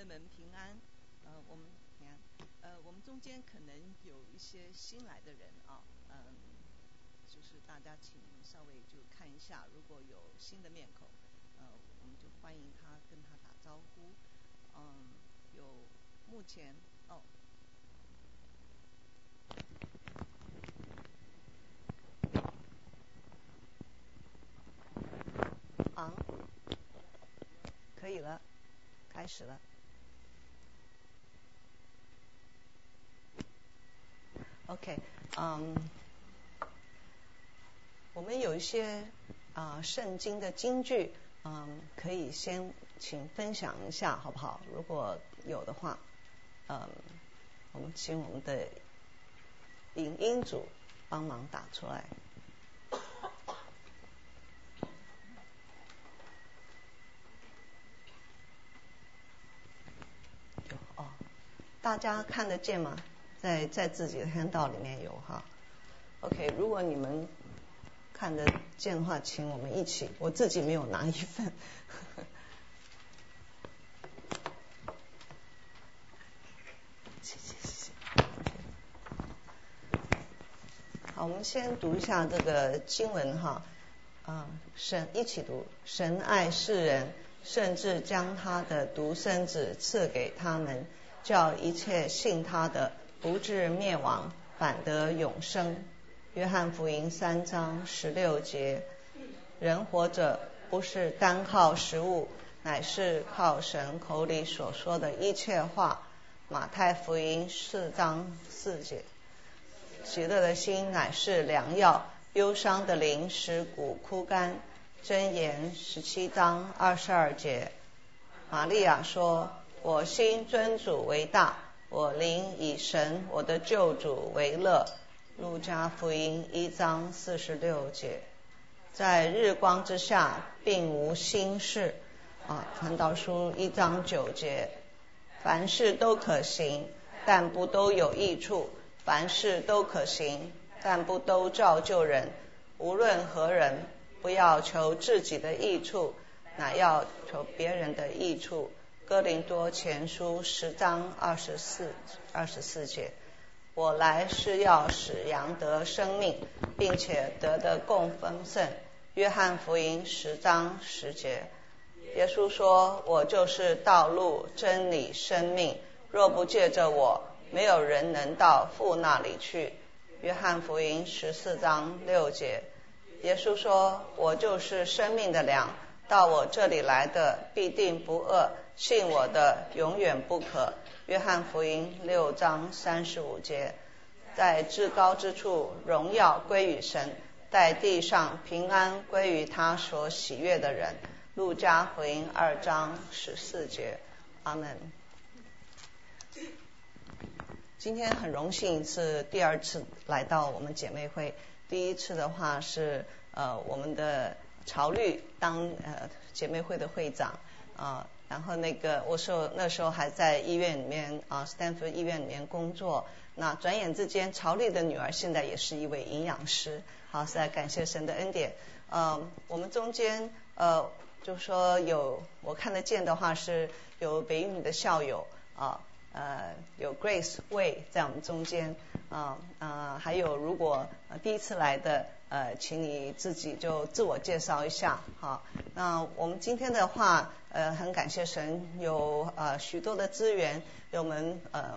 妹们平安，呃，我们平安，呃，我们中间可能有一些新来的人啊，嗯，就是大家请稍微就看一下，如果有新的面孔，呃，我们就欢迎他跟他打招呼，嗯，有目前哦，啊，可以了，开始了。OK，嗯，我们有一些啊圣经的金句，嗯，可以先请分享一下，好不好？如果有的话，嗯，我们请我们的影音组帮忙打出来。哦，大家看得见吗？在在自己的 handle 里面有哈，OK，如果你们看得见的话，请我们一起，我自己没有拿一份，谢谢谢谢。好，我们先读一下这个经文哈，啊，神一起读，神爱世人，甚至将他的独生子赐给他们，叫一切信他的。不至灭亡，反得永生。约翰福音三章十六节：人活着不是单靠食物，乃是靠神口里所说的一切话。马太福音四章四节：喜乐的心乃是良药，忧伤的灵使骨枯干。箴言十七章二十二节：玛利亚说：“我心尊主为大。”我灵以神我的救主为乐。路加福音一章四十六节，在日光之下并无新事。啊，传道书一章九节，凡事都可行，但不都有益处；凡事都可行，但不都造就人。无论何人，不要求自己的益处，乃要求别人的益处。哥林多前书十章二十四二十四节，我来是要使羊得生命，并且得的更丰盛。约翰福音十章十节，耶稣说：“我就是道路、真理、生命，若不借着我，没有人能到父那里去。”约翰福音十四章六节，耶稣说：“我就是生命的粮，到我这里来的必定不饿。”信我的永远不可。约翰福音六章三十五节，在至高之处荣耀归于神，在地上平安归于他所喜悦的人。路加福音二章十四节，阿门。今天很荣幸是第二次来到我们姐妹会，第一次的话是呃我们的曹律当呃姐妹会的会长啊。然后那个，我说那时候还在医院里面啊，斯坦福医院里面工作。那转眼之间，曹丽的女儿现在也是一位营养师。好，是在感谢神的恩典。呃，我们中间呃，就说有我看得见的话，是有北语的校友啊，呃有 Grace Way 在我们中间啊啊，还有如果第一次来的。呃，请你自己就自我介绍一下，好。那我们今天的话，呃，很感谢神有呃许多的资源，有我们呃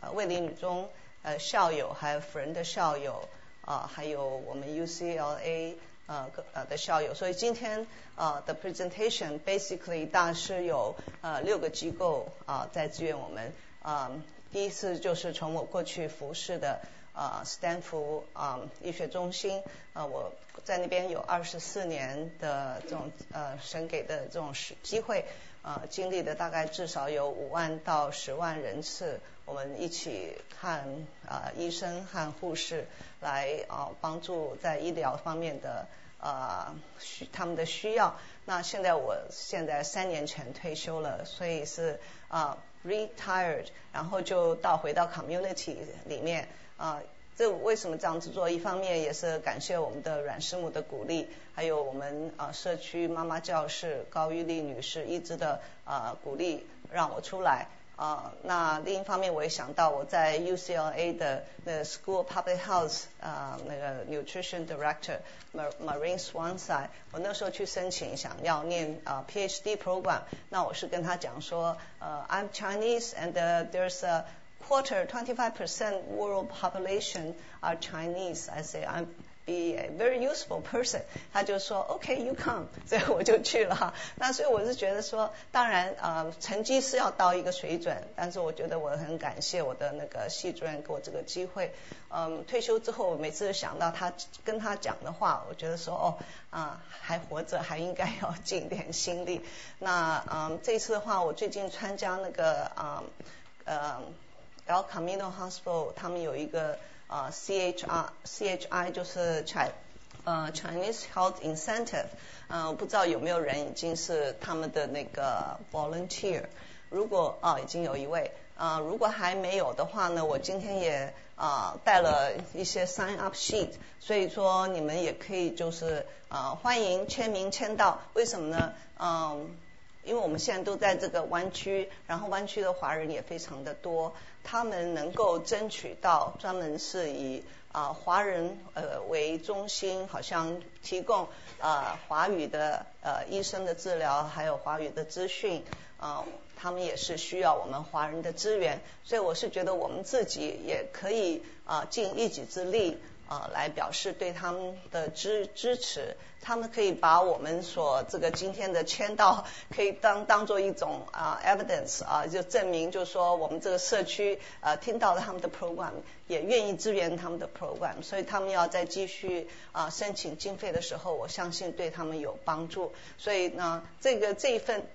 呃卫理女中呃校友，还有辅仁的校友啊，还有我们 UCLA 呃呃的校友。所以今天呃的 presentation basically 大是有呃六个机构啊在支援我们啊。第一次就是从我过去服侍的。啊，斯坦福啊医学中心啊，我在那边有二十四年的这种呃神给的这种时机会啊，经历的大概至少有五万到十万人次，我们一起看啊医生和护士来啊帮助在医疗方面的啊需他们的需要。那现在我现在三年前退休了，所以是啊 retired，然后就到回到 community 里面。啊，这为什么这样子做？一方面也是感谢我们的阮师母的鼓励，还有我们啊社区妈妈教室高玉丽女士一直的啊鼓励，让我出来。啊，那另一方面我也想到我在 UCLA 的那 School Public Health 啊那个 Nutrition Director Marine Swanside，我那时候去申请想要念啊 PhD program，那我是跟他讲说，呃，I'm Chinese and there's a quarter, 25% world population are Chinese. I say I'm be a very useful person，他就说 OK you come，所以我就去了哈。那所以我是觉得说，当然呃成绩是要到一个水准，但是我觉得我很感谢我的那个系主任给我这个机会。嗯，退休之后我每次想到他跟他讲的话，我觉得说哦啊还活着还应该要尽点心力。那嗯这次的话，我最近参加那个啊呃 El Camino Hospital，他们有一个。啊，CHR CHI 就是 Chi 呃 Chinese Health Incentive，嗯，不知道有没有人已经是他们的那个 volunteer。如果啊已经有一位啊，如果还没有的话呢，我今天也啊带了一些 sign up sheet，所以说你们也可以就是啊欢迎签名签到。为什么呢？嗯。因为我们现在都在这个湾区，然后湾区的华人也非常的多，他们能够争取到专门是以啊华人呃为中心，好像提供啊华语的呃医生的治疗，还有华语的资讯啊，他们也是需要我们华人的资源，所以我是觉得我们自己也可以啊尽一己之力。啊，来表示对他们的支支持，他们可以把我们所这个今天的签到，可以当当做一种啊 evidence 啊，就证明，就是说我们这个社区呃听到了他们的 program，也愿意支援他们的 program，所以他们要再继续啊申请经费的时候，我相信对他们有帮助。所以呢，这个这一份。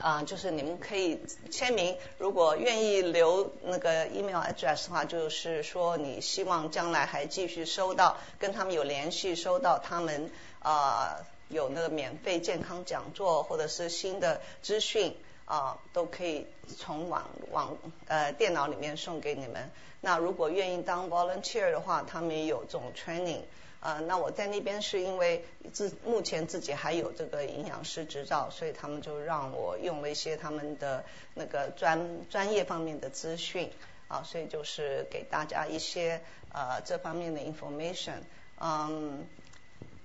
啊，就是你们可以签名，如果愿意留那个 email address 的话，就是说你希望将来还继续收到，跟他们有联系，收到他们啊有那个免费健康讲座或者是新的资讯啊，都可以从网网呃电脑里面送给你们。那如果愿意当 volunteer 的话，他们也有这种 training。呃，那我在那边是因为自目前自己还有这个营养师执照，所以他们就让我用了一些他们的那个专专业方面的资讯啊，所以就是给大家一些呃这方面的 information。嗯，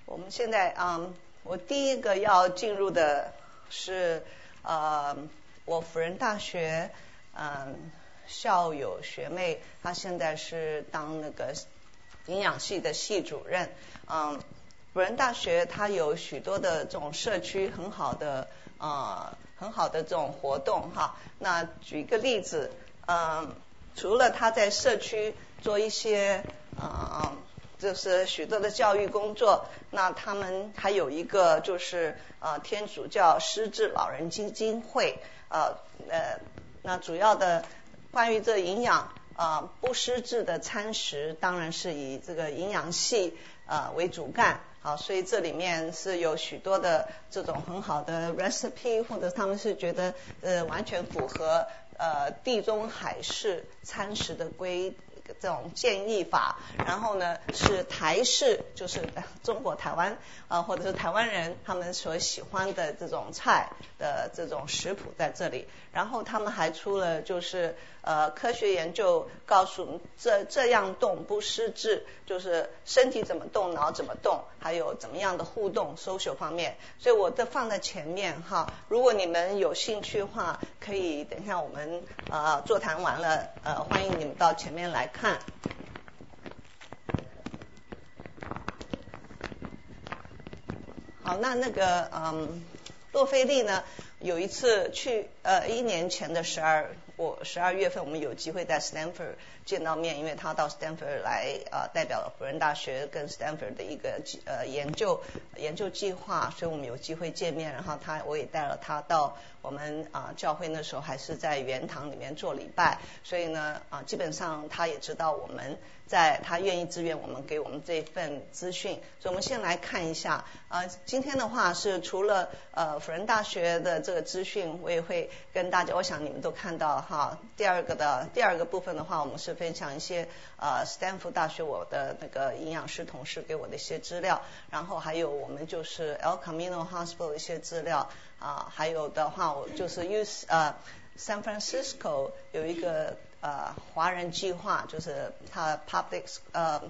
我们现在嗯，我第一个要进入的是呃我辅仁大学嗯校友学妹，她现在是当那个。营养系的系主任，嗯，辅仁大学它有许多的这种社区很好的呃很好的这种活动哈。那举一个例子，嗯，除了他在社区做一些啊就是许多的教育工作，那他们还有一个就是啊天主教失智老人基金会啊呃那主要的关于这营养。啊，不失质的餐食当然是以这个营养系啊为主干，好，所以这里面是有许多的这种很好的 recipe，或者他们是觉得呃完全符合呃地中海式餐食的规。这种建议法，然后呢是台式，就是 中国台湾啊，或者是台湾人他们所喜欢的这种菜的这种食谱在这里。然后他们还出了就是呃科学研究告诉这这样动不失智，就是身体怎么动，脑怎么动，还有怎么样的互动 social 方面。所以我都放在前面哈，如果你们有兴趣的话，可以等一下我们呃座谈完了呃欢迎你们到前面来。看，好，那那个嗯，洛菲利呢？有一次去呃一年前的十二，我十二月份我们有机会在 Stanford 见到面，因为他到 Stanford 来啊，代表辅仁大学跟 Stanford 的一个呃研究研究计划，所以我们有机会见面。然后他我也带了他到我们啊教会，那时候还是在圆堂里面做礼拜，所以呢啊基本上他也知道我们。在他愿意支援我们，给我们这份资讯，所以我们先来看一下啊。今天的话是除了呃辅仁大学的这个资讯，我也会跟大家，我想你们都看到哈。第二个的第二个部分的话，我们是分享一些呃斯坦福大学我的那个营养师同事给我的一些资料，然后还有我们就是 El Camino Hospital 一些资料啊，还有的话我就是 use 呃。San Francisco 有一个呃华人计划，就是他 public 呃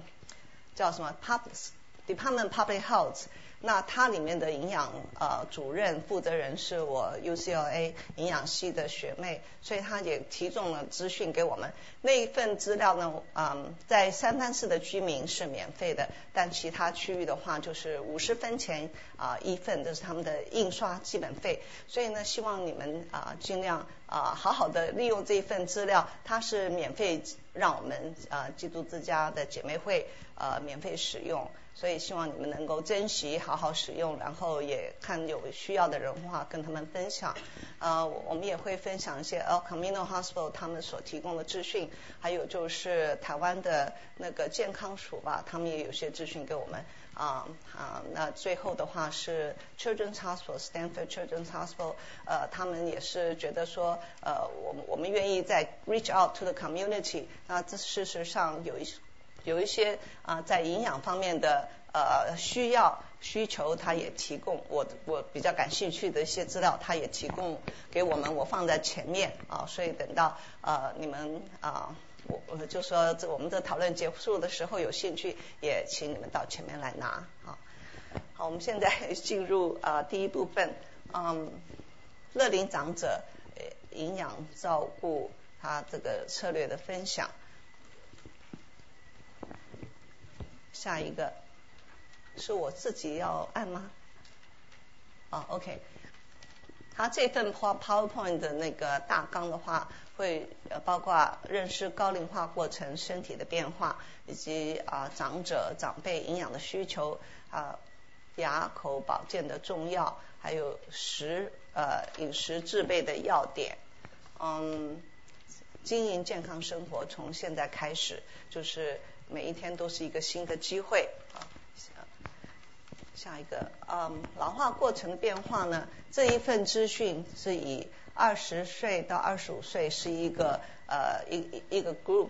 叫什么 public department public health。那它里面的营养呃主任负责人是我 UCLA 营养系的学妹，所以她也提供了资讯给我们。那一份资料呢，嗯，在三藩市的居民是免费的，但其他区域的话就是五十分钱啊一份，这是他们的印刷基本费。所以呢，希望你们啊尽量啊好好的利用这一份资料，它是免费让我们啊基督之家的姐妹会呃免费使用。所以希望你们能够珍惜，好好使用，然后也看有需要的人话跟他们分享。呃，我们也会分享一些 El Camino Hospital 他们所提供的资讯，还有就是台湾的那个健康署吧，他们也有些资讯给我们。啊啊，那最后的话是 Children's Hospital Stanford Children's Hospital，呃，他们也是觉得说，呃，我们我们愿意在 reach out to the community。那这事实上有一些。有一些啊，在营养方面的呃需要需求，他也提供我我比较感兴趣的一些资料，他也提供给我们，我放在前面啊，所以等到呃你们啊，我我就说这我们的讨论结束的时候有兴趣，也请你们到前面来拿啊。好，我们现在进入啊第一部分，嗯，乐龄长者营养照顾他这个策略的分享。下一个是我自己要按吗？啊，OK。他这份 PowerPoint 的那个大纲的话，会呃包括认识高龄化过程、身体的变化，以及啊长者长辈营养的需求啊牙口保健的重要，还有食呃饮食制备的要点。嗯，经营健康生活从现在开始就是。每一天都是一个新的机会啊！下一个，嗯，老化过程变化呢？这一份资讯是以二十岁到二十五岁是一个呃一一个 group，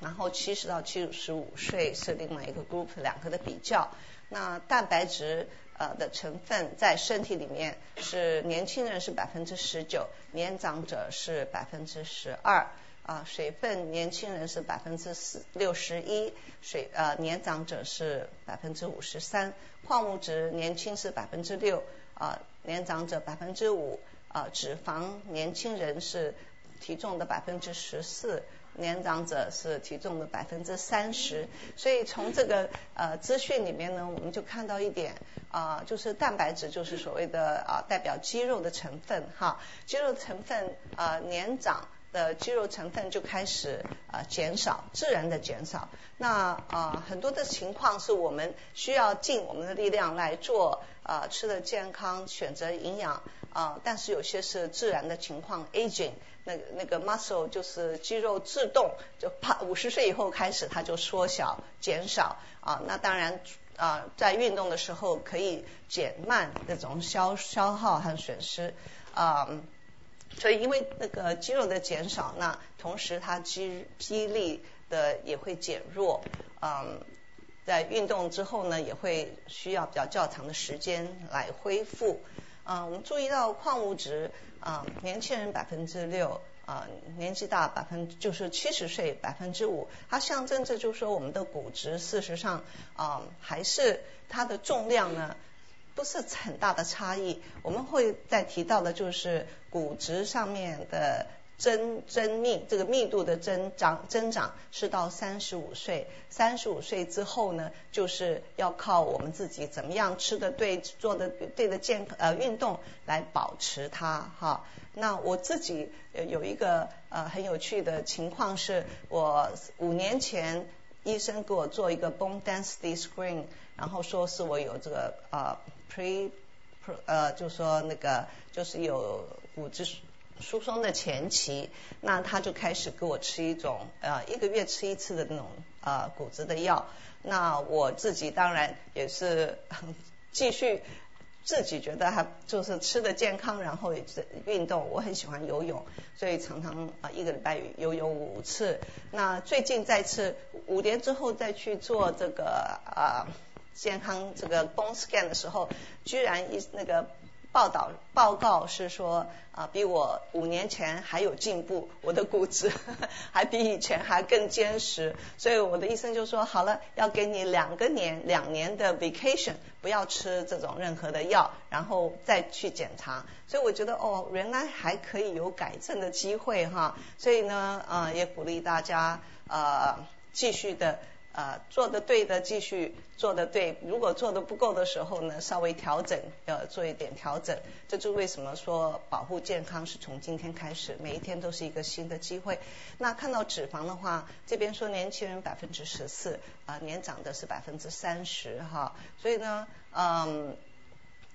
然后七十到七十五岁是另外一个 group，两个的比较。那蛋白质呃的成分在身体里面是年轻人是百分之十九，年长者是百分之十二。啊，水分年轻人是百分之四六十一，水呃年长者是百分之五十三，矿物质年轻是百分之六，啊年长者百分之五，啊脂肪年轻人是体重的百分之十四，年长者是体重的百分之三十，所以从这个呃资讯里面呢，我们就看到一点啊，就是蛋白质就是所谓的啊代表肌肉的成分哈，肌肉成分啊年长。的肌肉成分就开始啊减少，自然的减少。那啊很多的情况是我们需要尽我们的力量来做啊吃的健康，选择营养啊，但是有些是自然的情况，aging 那那个 muscle 就是肌肉自动就怕五十岁以后开始它就缩小减少啊。那当然啊在运动的时候可以减慢那种消消耗和损失啊。所以，因为那个肌肉的减少，那同时它肌肌力的也会减弱，嗯，在运动之后呢，也会需要比较较长的时间来恢复。嗯，我们注意到矿物质，啊，年轻人百分之六，啊，年纪大百分就是七十岁百分之五，它象征着就是说我们的骨质事实上，啊，还是它的重量呢。不是很大的差异，我们会再提到的，就是骨质上面的增增密，这个密度的增长增长是到三十五岁，三十五岁之后呢，就是要靠我们自己怎么样吃的对，做的对的健呃运动来保持它哈。那我自己有一个呃很有趣的情况是，我五年前医生给我做一个 bone density screen，然后说是我有这个呃。pre，呃，就说那个就是有骨质疏松的前期，那他就开始给我吃一种呃一个月吃一次的那种呃骨质的药。那我自己当然也是 继续自己觉得还就是吃的健康，然后也是运动，我很喜欢游泳，所以常常啊一个礼拜游泳五次。那最近再次五年之后再去做这个啊。健康这个 bone scan 的时候，居然一那个报道报告是说啊，比我五年前还有进步，我的骨质还比以前还更坚实，所以我的医生就说好了，要给你两个年两年的 vacation，不要吃这种任何的药，然后再去检查。所以我觉得哦，原来还可以有改正的机会哈，所以呢啊，也鼓励大家呃继续的。啊，做的对的继续做的对，如果做的不够的时候呢，稍微调整，要做一点调整。这就为什么说保护健康是从今天开始，每一天都是一个新的机会。那看到脂肪的话，这边说年轻人百分之十四，啊，年长的是百分之三十哈，所以呢，嗯，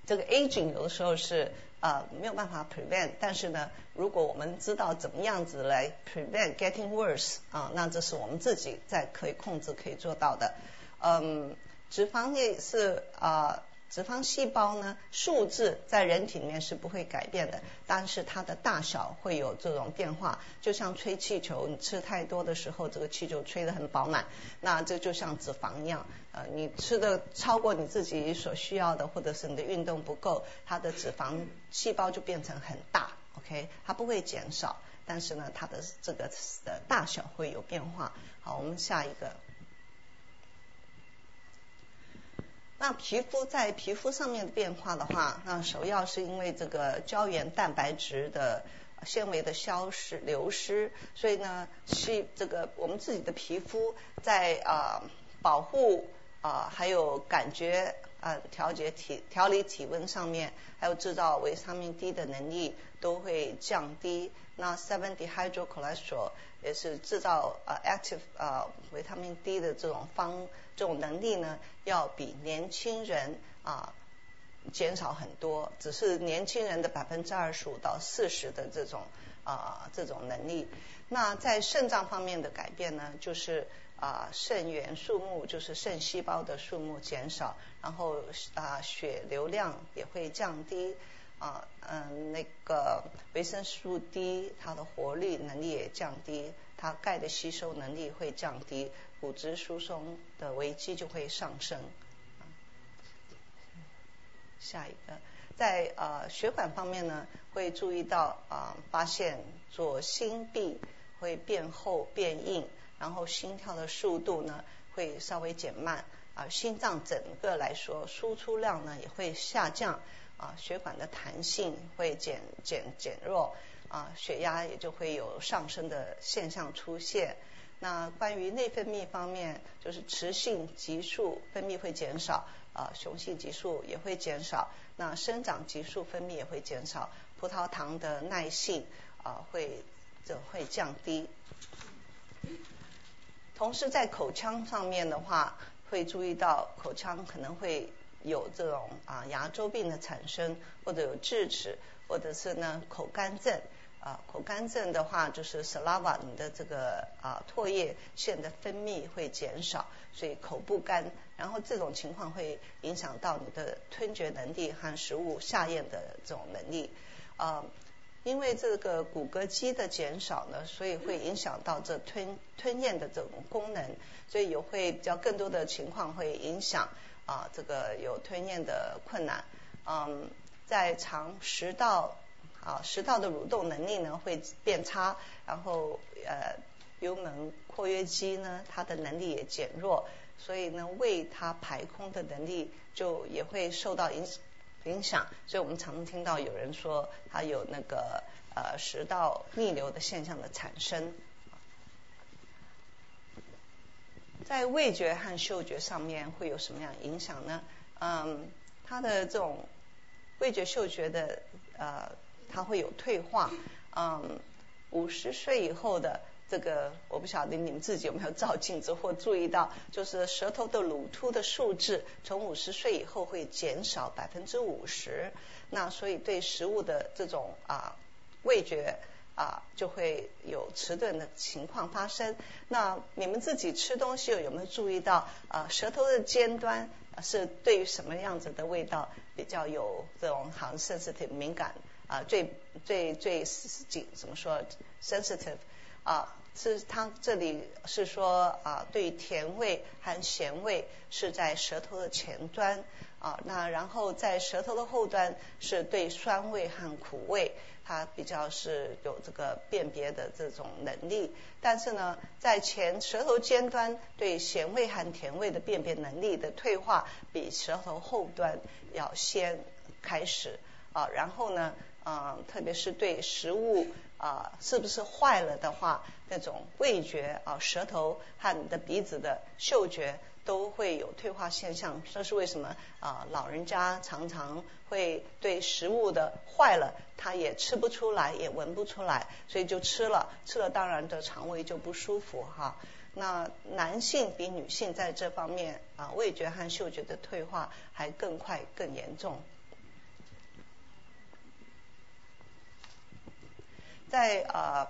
这个 aging 有的时候是。啊，没有办法 prevent，但是呢，如果我们知道怎么样子来 prevent getting worse，啊，那这是我们自己在可以控制、可以做到的。嗯，脂肪也是啊。脂肪细胞呢，数字在人体里面是不会改变的，但是它的大小会有这种变化。就像吹气球，你吃太多的时候，这个气球吹得很饱满，那这就像脂肪一样，呃，你吃的超过你自己所需要的，或者是你的运动不够，它的脂肪细胞就变成很大，OK，它不会减少，但是呢，它的这个的大小会有变化。好，我们下一个。那皮肤在皮肤上面的变化的话，那首要是因为这个胶原蛋白质的纤维的消失流失，所以呢，是这个我们自己的皮肤在啊保护啊还有感觉啊调节体调理体温上面，还有制造维他命 D 的能力都会降低。那 seven dehydrocholesterol 也是制造啊 active 啊维他命 D 的这种方。这种能力呢，要比年轻人啊减少很多，只是年轻人的百分之二十五到四十的这种啊这种能力。那在肾脏方面的改变呢，就是啊肾源数目，就是肾细胞的数目减少，然后啊血流量也会降低啊嗯那个维生素 D 它的活力能力也降低，它钙的吸收能力会降低。骨质疏松的危机就会上升。下一个，在呃血管方面呢，会注意到啊，发现左心壁会变厚变硬，然后心跳的速度呢会稍微减慢啊，心脏整个来说输出量呢也会下降啊，血管的弹性会减减减弱啊，血压也就会有上升的现象出现。那关于内分泌方面，就是雌性激素分泌会减少，啊，雄性激素也会减少，那生长激素分泌也会减少，葡萄糖的耐性啊会这会降低。同时在口腔上面的话，会注意到口腔可能会有这种啊牙周病的产生，或者有智齿，或者是呢口干症。啊，口干症的话，就是 saliva 你的这个啊唾液腺的分泌会减少，所以口不干。然后这种情况会影响到你的吞嚼能力和食物下咽的这种能力。啊，因为这个骨骼肌的减少呢，所以会影响到这吞吞咽的这种功能，所以有会比较更多的情况会影响啊这个有吞咽的困难。嗯，在肠食道。啊，食道的蠕动能力呢会变差，然后呃幽门括约肌呢它的能力也减弱，所以呢胃它排空的能力就也会受到影响影响，所以我们常听到有人说它有那个呃食道逆流的现象的产生，在味觉和嗅觉上面会有什么样影响呢？嗯，它的这种味觉嗅觉的呃。它会有退化，嗯，五十岁以后的这个，我不晓得你们自己有没有照镜子或注意到，就是舌头的乳突的数字，从五十岁以后会减少百分之五十，那所以对食物的这种啊味觉啊就会有迟钝的情况发生。那你们自己吃东西有没有注意到啊舌头的尖端是对于什么样子的味道比较有这种好 sensitive 敏感？啊，最最最紧怎么说？sensitive 啊，是它这里是说啊，对甜味和咸味是在舌头的前端啊，那然后在舌头的后端是对酸味和苦味，它比较是有这个辨别的这种能力。但是呢，在前舌头尖端对咸味和甜味的辨别能力的退化，比舌头后端要先开始啊。然后呢，嗯，特别是对食物啊是不是坏了的话，那种味觉啊，舌头和你的鼻子的嗅觉。都会有退化现象，这是为什么啊？老人家常常会对食物的坏了，他也吃不出来，也闻不出来，所以就吃了，吃了当然的肠胃就不舒服哈。那男性比女性在这方面啊，味觉和嗅觉的退化还更快更严重。在啊，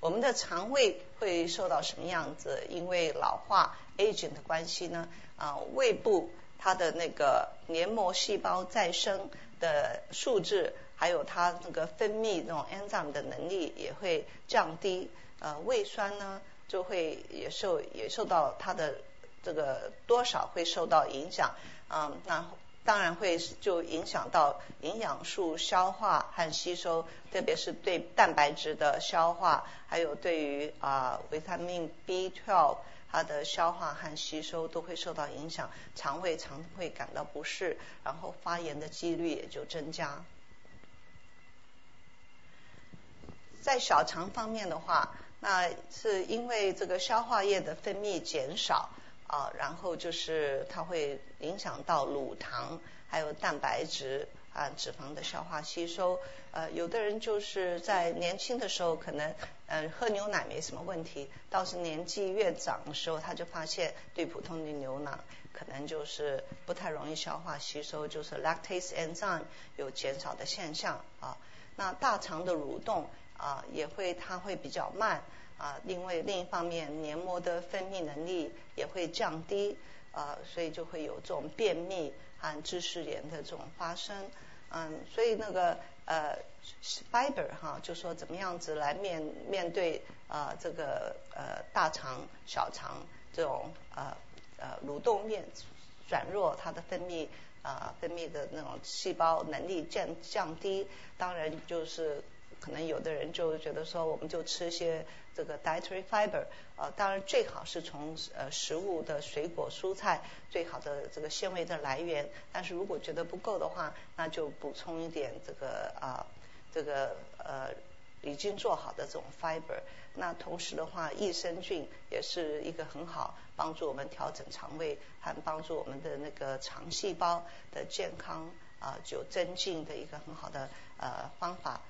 我们的肠胃会受到什么样子？因为老化。agent 的关系呢，啊，胃部它的那个黏膜细胞再生的数质，还有它那个分泌那种 enzyme 的能力也会降低，呃，胃酸呢就会也受也受到它的这个多少会受到影响，嗯，那当然会就影响到营养素消化和吸收，特别是对蛋白质的消化，还有对于啊维他命 B12。它的消化和吸收都会受到影响，肠胃常会感到不适，然后发炎的几率也就增加。在小肠方面的话，那是因为这个消化液的分泌减少啊，然后就是它会影响到乳糖还有蛋白质。啊，脂肪的消化吸收，呃，有的人就是在年轻的时候可能，呃，喝牛奶没什么问题，到是年纪越长的时候，他就发现对普通的牛奶可能就是不太容易消化吸收，就是 lactase enzyme 有减少的现象啊。那大肠的蠕动啊，也会它会比较慢啊，因为另一方面黏膜的分泌能力也会降低啊，所以就会有这种便秘和支湿炎的这种发生。嗯，所以那个呃，fiber 哈，就说怎么样子来面面对啊这个呃大肠、小肠这种呃呃蠕动面转弱，它的分泌啊分泌的那种细胞能力降降低，当然就是可能有的人就觉得说，我们就吃些这个 dietary fiber 啊，当然最好是从呃食物的水果蔬菜最好的这个纤维的来源，但是如果觉得不够的话，那就补充一点这个啊这个呃已经做好的这种 fiber。那同时的话，益生菌也是一个很好帮助我们调整肠胃还帮助我们的那个肠细胞的健康啊就增进的一个很好的呃方法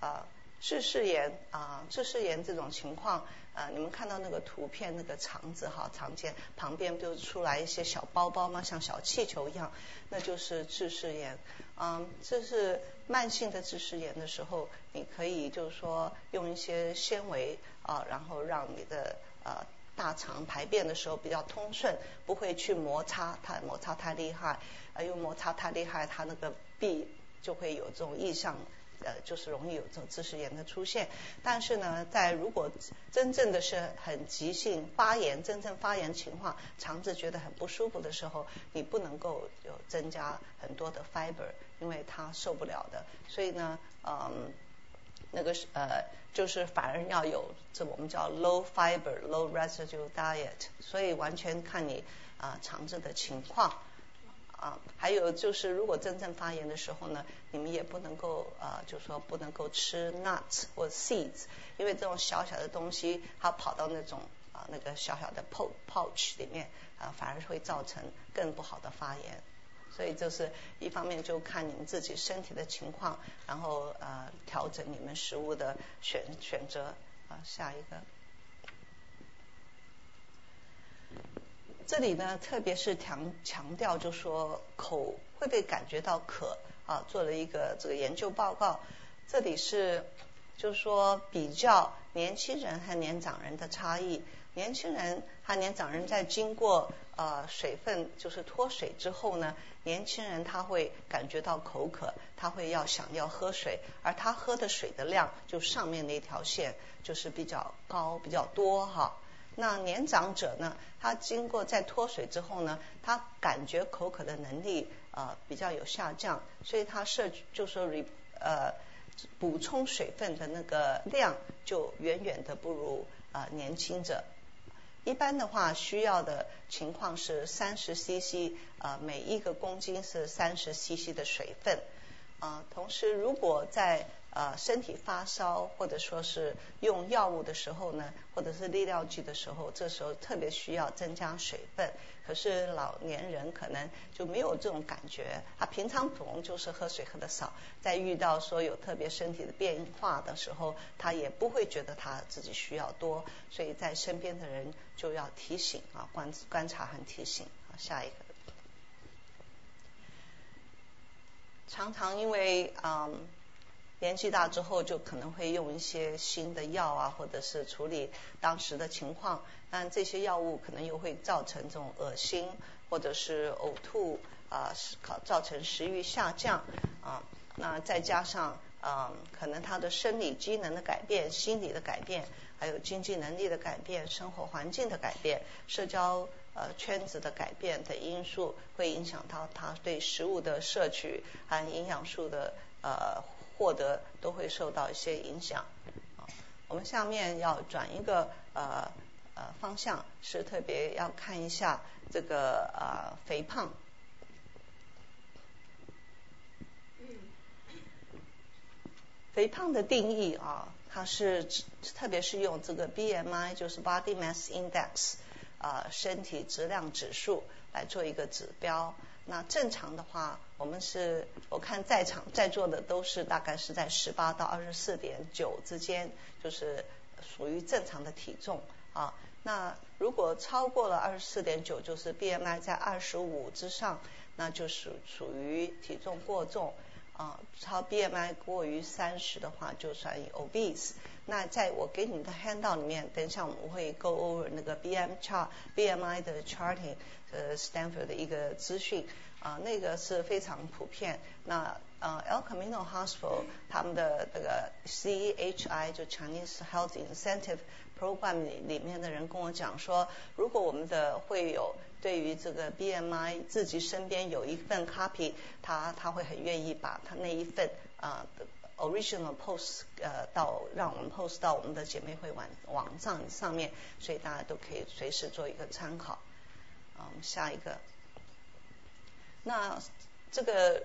啊。自噬炎啊，自噬炎这种情况，呃，你们看到那个图片，那个肠子哈，肠间旁边就出来一些小包包吗？像小气球一样，那就是自噬炎。嗯，这是慢性的自噬炎的时候，你可以就是说用一些纤维啊，然后让你的呃大肠排便的时候比较通顺，不会去摩擦它，摩擦太厉害，呃，又摩擦太厉害，它那个壁就会有这种异象。呃，就是容易有这种自食炎的出现，但是呢，在如果真正的是很急性发炎，真正发炎情况，肠子觉得很不舒服的时候，你不能够有增加很多的 fiber，因为它受不了的。所以呢，嗯，那个是呃，就是反而要有这我们叫 low fiber low residue diet，所以完全看你啊肠子的情况。啊，还有就是，如果真正发炎的时候呢，你们也不能够啊，就是说不能够吃 nuts 或 seeds，因为这种小小的东西，它跑到那种啊那个小小的 pouch 里面啊，反而会造成更不好的发炎。所以就是一方面就看你们自己身体的情况，然后呃调整你们食物的选选择啊。下一个。这里呢，特别是强强调，就说口会不会感觉到渴啊？做了一个这个研究报告，这里是就是说比较年轻人和年长人的差异。年轻人和年长人在经过呃水分就是脱水之后呢，年轻人他会感觉到口渴，他会要想要喝水，而他喝的水的量就上面那条线就是比较高比较多哈。那年长者呢？他经过在脱水之后呢，他感觉口渴的能力呃比较有下降，所以他摄就说呃补充水分的那个量就远远的不如啊年轻者。一般的话，需要的情况是三十 CC，呃，每一个公斤是三十 CC 的水分。啊，同时如果在呃身体发烧或者说是用药物的时候呢，或者是利尿剂的时候，这时候特别需要增加水分。可是老年人可能就没有这种感觉，他平常普通就是喝水喝的少，在遇到说有特别身体的变化的时候，他也不会觉得他自己需要多，所以在身边的人就要提醒啊，观观察和提醒。好，下一个，常常因为嗯。年纪大之后，就可能会用一些新的药啊，或者是处理当时的情况。但这些药物可能又会造成这种恶心，或者是呕吐啊，造造成食欲下降啊。那再加上啊，可能他的生理机能的改变、心理的改变，还有经济能力的改变、生活环境的改变、社交呃圈子的改变等因素，会影响到他对食物的摄取和营养素的呃。获得都会受到一些影响。我们下面要转一个呃呃方向，是特别要看一下这个呃肥胖。肥胖的定义啊，它是特别是用这个 BMI，就是 Body Mass Index，啊身体质量指数来做一个指标。那正常的话，我们是，我看在场在座的都是大概是在十八到二十四点九之间，就是属于正常的体重啊。那如果超过了二十四点九，就是 BMI 在二十五之上，那就是属于体重过重啊。超 BMI 过于三十的话，就算 obese。那在我给你的 handout 里面，等一下我们会 go over 那个 B M chart B M I 的 charting，呃，Stanford 的一个资讯啊，那个是非常普遍。那呃，El Camino Hospital 他们的那个 C H I 就 Chinese Health Incentive Program 里里面的人跟我讲说，如果我们的会有对于这个 B M I 自己身边有一份 copy，他他会很愿意把他那一份啊。Original post 呃到让我们 post 到我们的姐妹会网网站上面，所以大家都可以随时做一个参考。嗯，下一个，那这个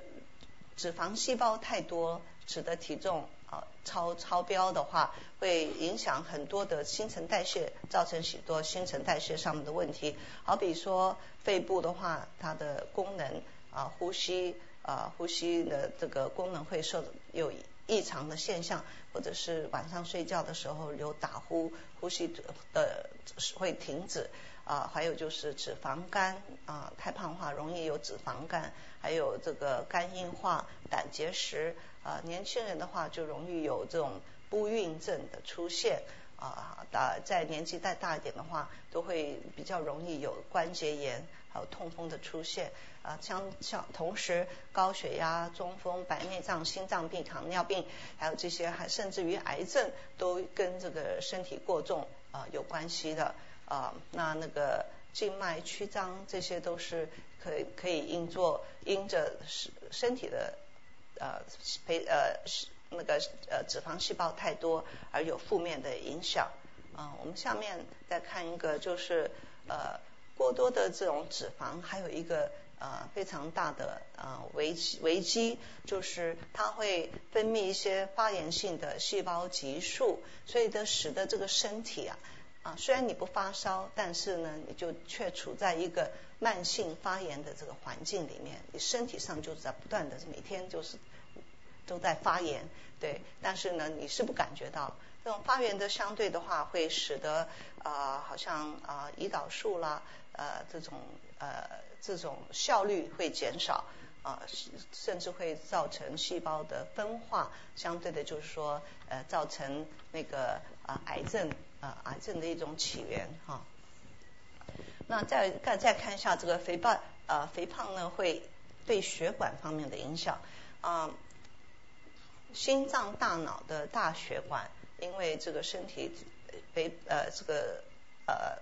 脂肪细胞太多，使得体重啊超超标的话，会影响很多的新陈代谢，造成许多新陈代谢上面的问题。好比说肺部的话，它的功能啊呼吸啊呼吸的这个功能会受有。异常的现象，或者是晚上睡觉的时候有打呼，呼吸的会停止啊，还有就是脂肪肝啊，太胖的话容易有脂肪肝，还有这个肝硬化、胆结石啊，年轻人的话就容易有这种不孕症的出现啊，大在年纪再大一点的话，都会比较容易有关节炎。还有痛风的出现啊，像像同时高血压、中风、白内障、心脏病、糖尿病，还有这些还甚至于癌症，都跟这个身体过重啊有关系的啊。那那个静脉曲张，这些都是可以可以因做因着身身体的呃肥呃那个呃脂肪细胞太多而有负面的影响啊。我们下面再看一个就是呃。过多的这种脂肪，还有一个呃非常大的呃危危机，就是它会分泌一些发炎性的细胞激素，所以的使得这个身体啊啊虽然你不发烧，但是呢你就却处在一个慢性发炎的这个环境里面，你身体上就是在不断的每天就是都在发炎，对，但是呢你是不感觉到。这种发炎的相对的话，会使得啊，好像啊，胰岛素啦，呃，这种呃，这种效率会减少啊，甚至会造成细胞的分化，相对的，就是说呃，造成那个啊，癌症啊，癌症的一种起源哈。那再再再看一下这个肥胖呃，肥胖呢，会对血管方面的影响啊，心脏、大脑的大血管。因为这个身体肥呃这个呃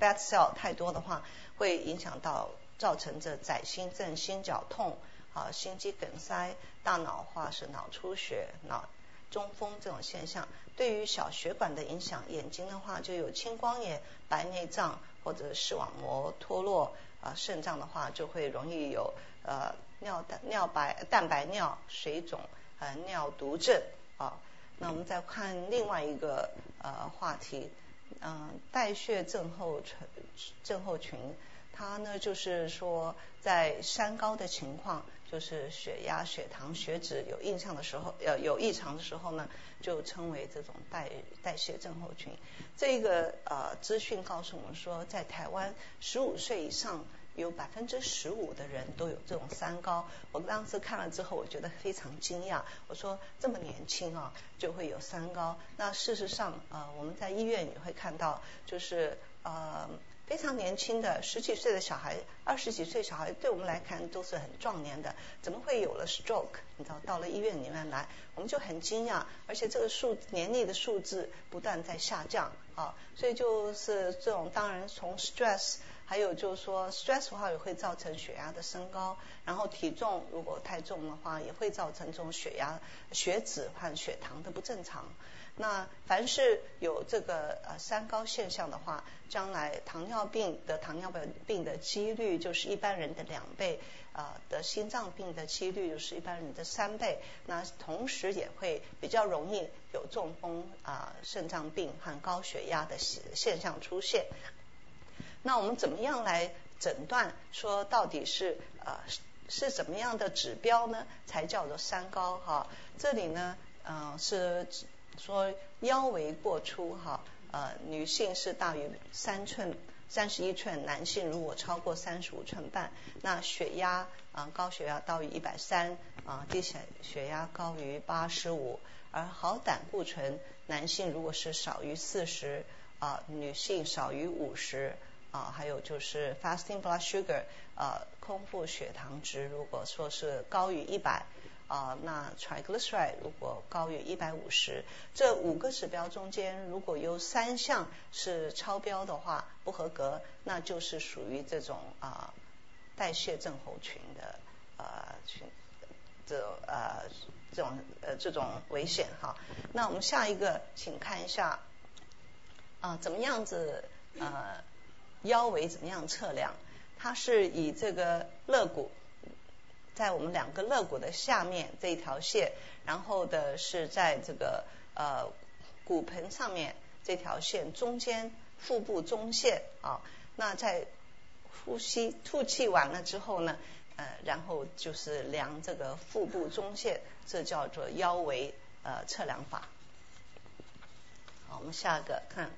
fat cell 太多的话，会影响到造成这窄心症、心绞痛啊、心肌梗塞、大脑化是脑出血、脑中风这种现象。对于小血管的影响，眼睛的话就有青光眼、白内障或者视网膜脱落啊，肾脏的话就会容易有呃尿蛋尿白蛋白尿水肿呃尿毒症啊。那我们再看另外一个呃话题，嗯，代谢症候群症候群，它呢就是说在三高的情况，就是血压、血糖、血脂有印象的时候，呃有异常的时候呢，就称为这种代代谢症候群。这个呃资讯告诉我们说，在台湾十五岁以上。有百分之十五的人都有这种三高，我当时看了之后，我觉得非常惊讶。我说这么年轻啊，就会有三高。那事实上，呃，我们在医院也会看到，就是呃非常年轻的十几岁的小孩，二十几岁小孩，对我们来看都是很壮年的，怎么会有了 stroke？你知道，到了医院里面来，我们就很惊讶，而且这个数年龄的数字不断在下降啊，所以就是这种，当然从 stress。还有就是说，stress 的话也会造成血压的升高，然后体重如果太重的话，也会造成这种血压、血脂和血糖的不正常。那凡是有这个呃三高现象的话，将来糖尿病得糖尿病的几率就是一般人的两倍，啊得心脏病的几率就是一般人的三倍。那同时也会比较容易有中风啊、肾脏病和高血压的现现象出现。那我们怎么样来诊断？说到底是呃是怎么样的指标呢？才叫做三高哈？这里呢，嗯是说腰围过粗哈，呃女性是大于三寸三十一寸，男性如果超过三十五寸半，那血压啊高血压高于一百三啊低血血压高于八十五，而好胆固醇男性如果是少于四十啊女性少于五十。啊，还有就是 fasting blood sugar，呃，空腹血糖值如果说是高于一百，啊，那 triglyceride 如果高于一百五十，这五个指标中间如果有三项是超标的话，不合格，那就是属于这种啊代谢症候群的呃群，这呃这种呃这种危险哈。那我们下一个，请看一下啊，怎么样子呃。腰围怎么样测量？它是以这个肋骨，在我们两个肋骨的下面这一条线，然后的是在这个呃骨盆上面这条线中间腹部中线啊。那在呼吸吐气完了之后呢，呃，然后就是量这个腹部中线，这叫做腰围呃测量法。好，我们下一个看。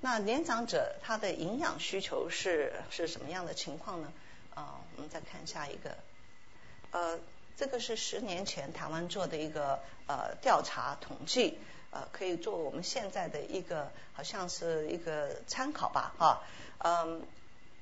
那年长者他的营养需求是是什么样的情况呢？啊，我们再看下一个，呃，这个是十年前台湾做的一个呃调查统计，呃，可以做我们现在的一个好像是一个参考吧，哈，嗯，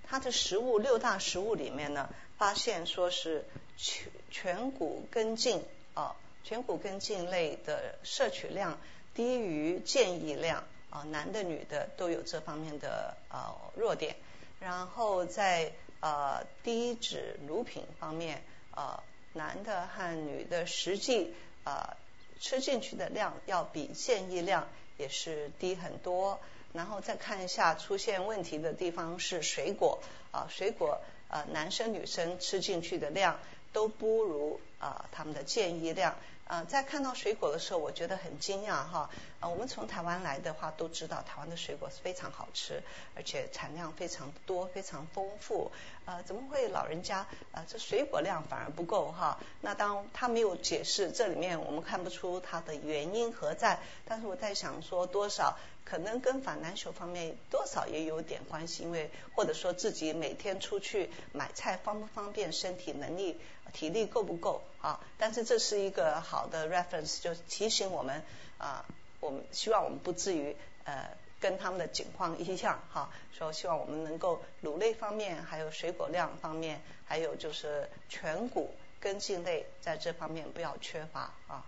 它的食物六大食物里面呢，发现说是全全谷根茎啊，全谷根茎类的摄取量低于建议量。啊，男的女的都有这方面的呃弱点，然后在呃低脂乳品方面，呃男的和女的实际呃吃进去的量要比建议量也是低很多。然后再看一下出现问题的地方是水果啊，水果呃男生女生吃进去的量都不如啊他们的建议量。啊，在看到水果的时候，我觉得很惊讶哈。啊，我们从台湾来的话，都知道台湾的水果是非常好吃，而且产量非常多，非常丰富。啊，怎么会老人家啊，这水果量反而不够哈？那当他没有解释，这里面我们看不出它的原因何在。但是我在想说，多少可能跟反篮球方面多少也有点关系，因为或者说自己每天出去买菜方不方便，身体能力。体力够不够啊？但是这是一个好的 reference，就提醒我们啊，我们希望我们不至于呃跟他们的情况一样哈。说希望我们能够乳类方面，还有水果量方面，还有就是全谷根茎类在这方面不要缺乏啊。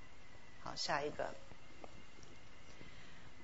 好，下一个。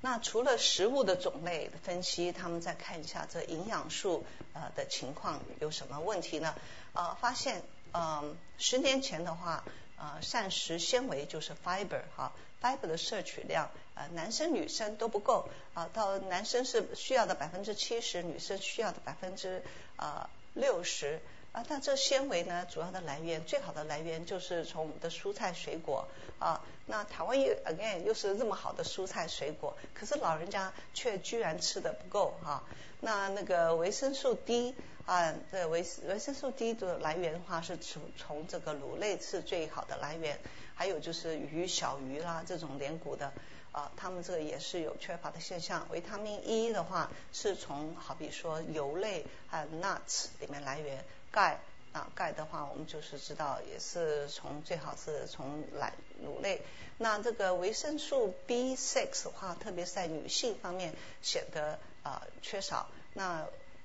那除了食物的种类分析，他们再看一下这营养素呃的情况有什么问题呢？呃，发现嗯十年前的话，呃膳食纤维就是 fiber 哈，fiber 的摄取量呃男生女生都不够啊，到男生是需要的百分之七十，女生需要的百分之呃六十。啊，但这纤维呢，主要的来源最好的来源就是从我们的蔬菜水果啊。那台湾又 again 又是这么好的蔬菜水果，可是老人家却居然吃的不够哈。那那个维生素 D 啊，这维维生素 D 的来源的话是从从这个乳类是最好的来源，还有就是鱼小鱼啦这种连骨的啊，它们这个也是有缺乏的现象。维他命 E 的话是从好比说油类还有 nuts 里面来源。钙啊，钙的话，我们就是知道也是从最好是从奶乳类。那这个维生素 B6 的话，特别是在女性方面显得啊缺少。那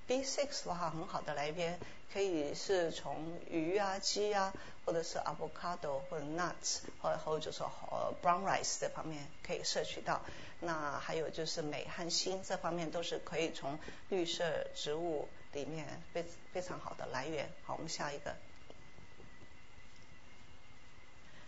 B6 的话，很好的来源可以是从鱼啊、鸡啊，或者是 avocado 或者 nuts，或或者说呃 brown rice 这方面可以摄取到。那还有就是镁和锌这方面都是可以从绿色植物。里面非非常好的来源。好，我们下一个。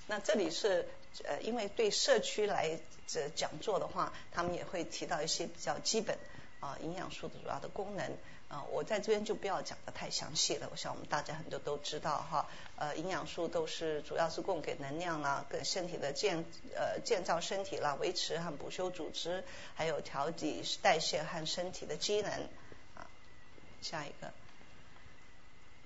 那这里是呃，因为对社区来这讲座的话，他们也会提到一些比较基本啊营养素的主要的功能啊。我在这边就不要讲的太详细了。我想我们大家很多都知道哈。呃，营养素都是主要是供给能量啦，跟身体的建呃建造身体啦，维持和补修组织，还有调节代谢和身体的机能。啊下一个，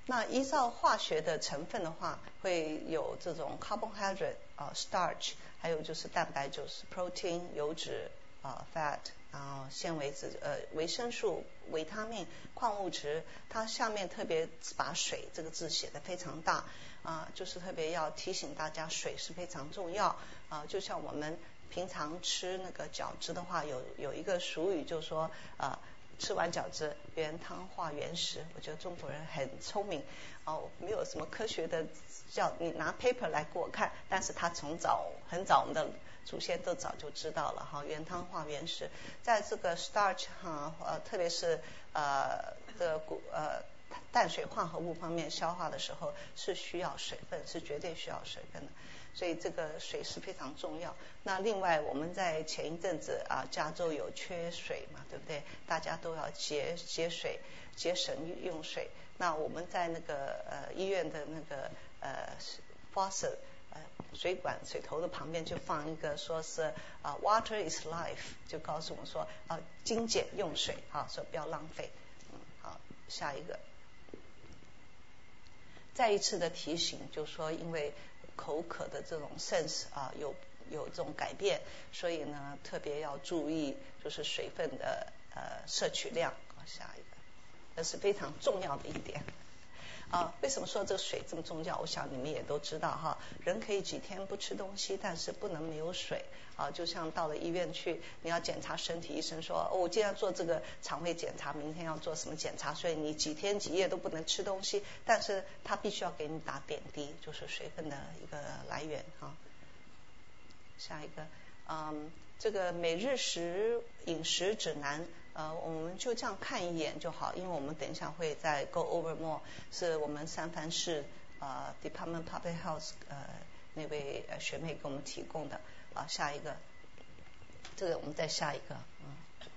那依照化学的成分的话，会有这种 carbohydrate 啊 starch，还有就是蛋白就是 protein 油脂啊 fat，然后纤维质呃维生素、维他命、矿物质。它下面特别把水这个字写的非常大啊，就是特别要提醒大家水是非常重要啊。就像我们平常吃那个饺子的话，有有一个俗语就说啊。吃完饺子，原汤化原食。我觉得中国人很聪明哦，没有什么科学的叫你拿 paper 来给我看，但是他从早很早，我们的祖先都早就知道了哈，原汤化原食。在这个 starch 哈呃，特别是呃的谷呃碳水化合物方面消化的时候是需要水分，是绝对需要水分的。所以这个水是非常重要。那另外我们在前一阵子啊，加州有缺水嘛，对不对？大家都要节节水、节省用水。那我们在那个呃医院的那个呃 faucet 呃水管水头的旁边就放一个，说是啊 water is life，就告诉我们说啊精简用水啊，说不要浪费。嗯，好，下一个。再一次的提醒，就说因为。口渴的这种 sense 啊，有有这种改变，所以呢，特别要注意就是水分的呃摄取量。下一个，这是非常重要的一点。啊，为什么说这个水这么重要？我想你们也都知道哈。人可以几天不吃东西，但是不能没有水。啊，就像到了医院去，你要检查身体，医生说，哦我今天要做这个肠胃检查，明天要做什么检查，所以你几天几夜都不能吃东西。但是他必须要给你打点滴，就是水分的一个来源哈。下一个，嗯，这个每日食饮食指南。呃，我们就这样看一眼就好，因为我们等一下会再 go over more，是我们三藩市呃 Department Public Health 呃那位呃学妹给我们提供的。啊，下一个，这个我们再下一个，嗯，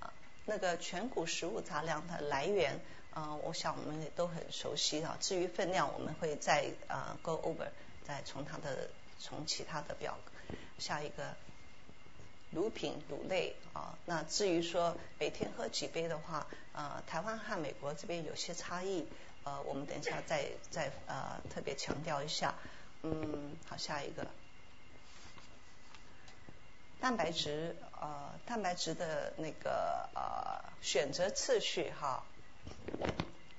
啊，那个全谷食物杂粮的来源，啊，我想我们也都很熟悉啊，至于分量，我们会再啊 go over，再从它的从其他的表格。下一个。乳品、乳类啊，那至于说每天喝几杯的话，呃，台湾和美国这边有些差异，呃，我们等一下再再呃特别强调一下。嗯，好，下一个，蛋白质呃，蛋白质的那个呃选择次序哈，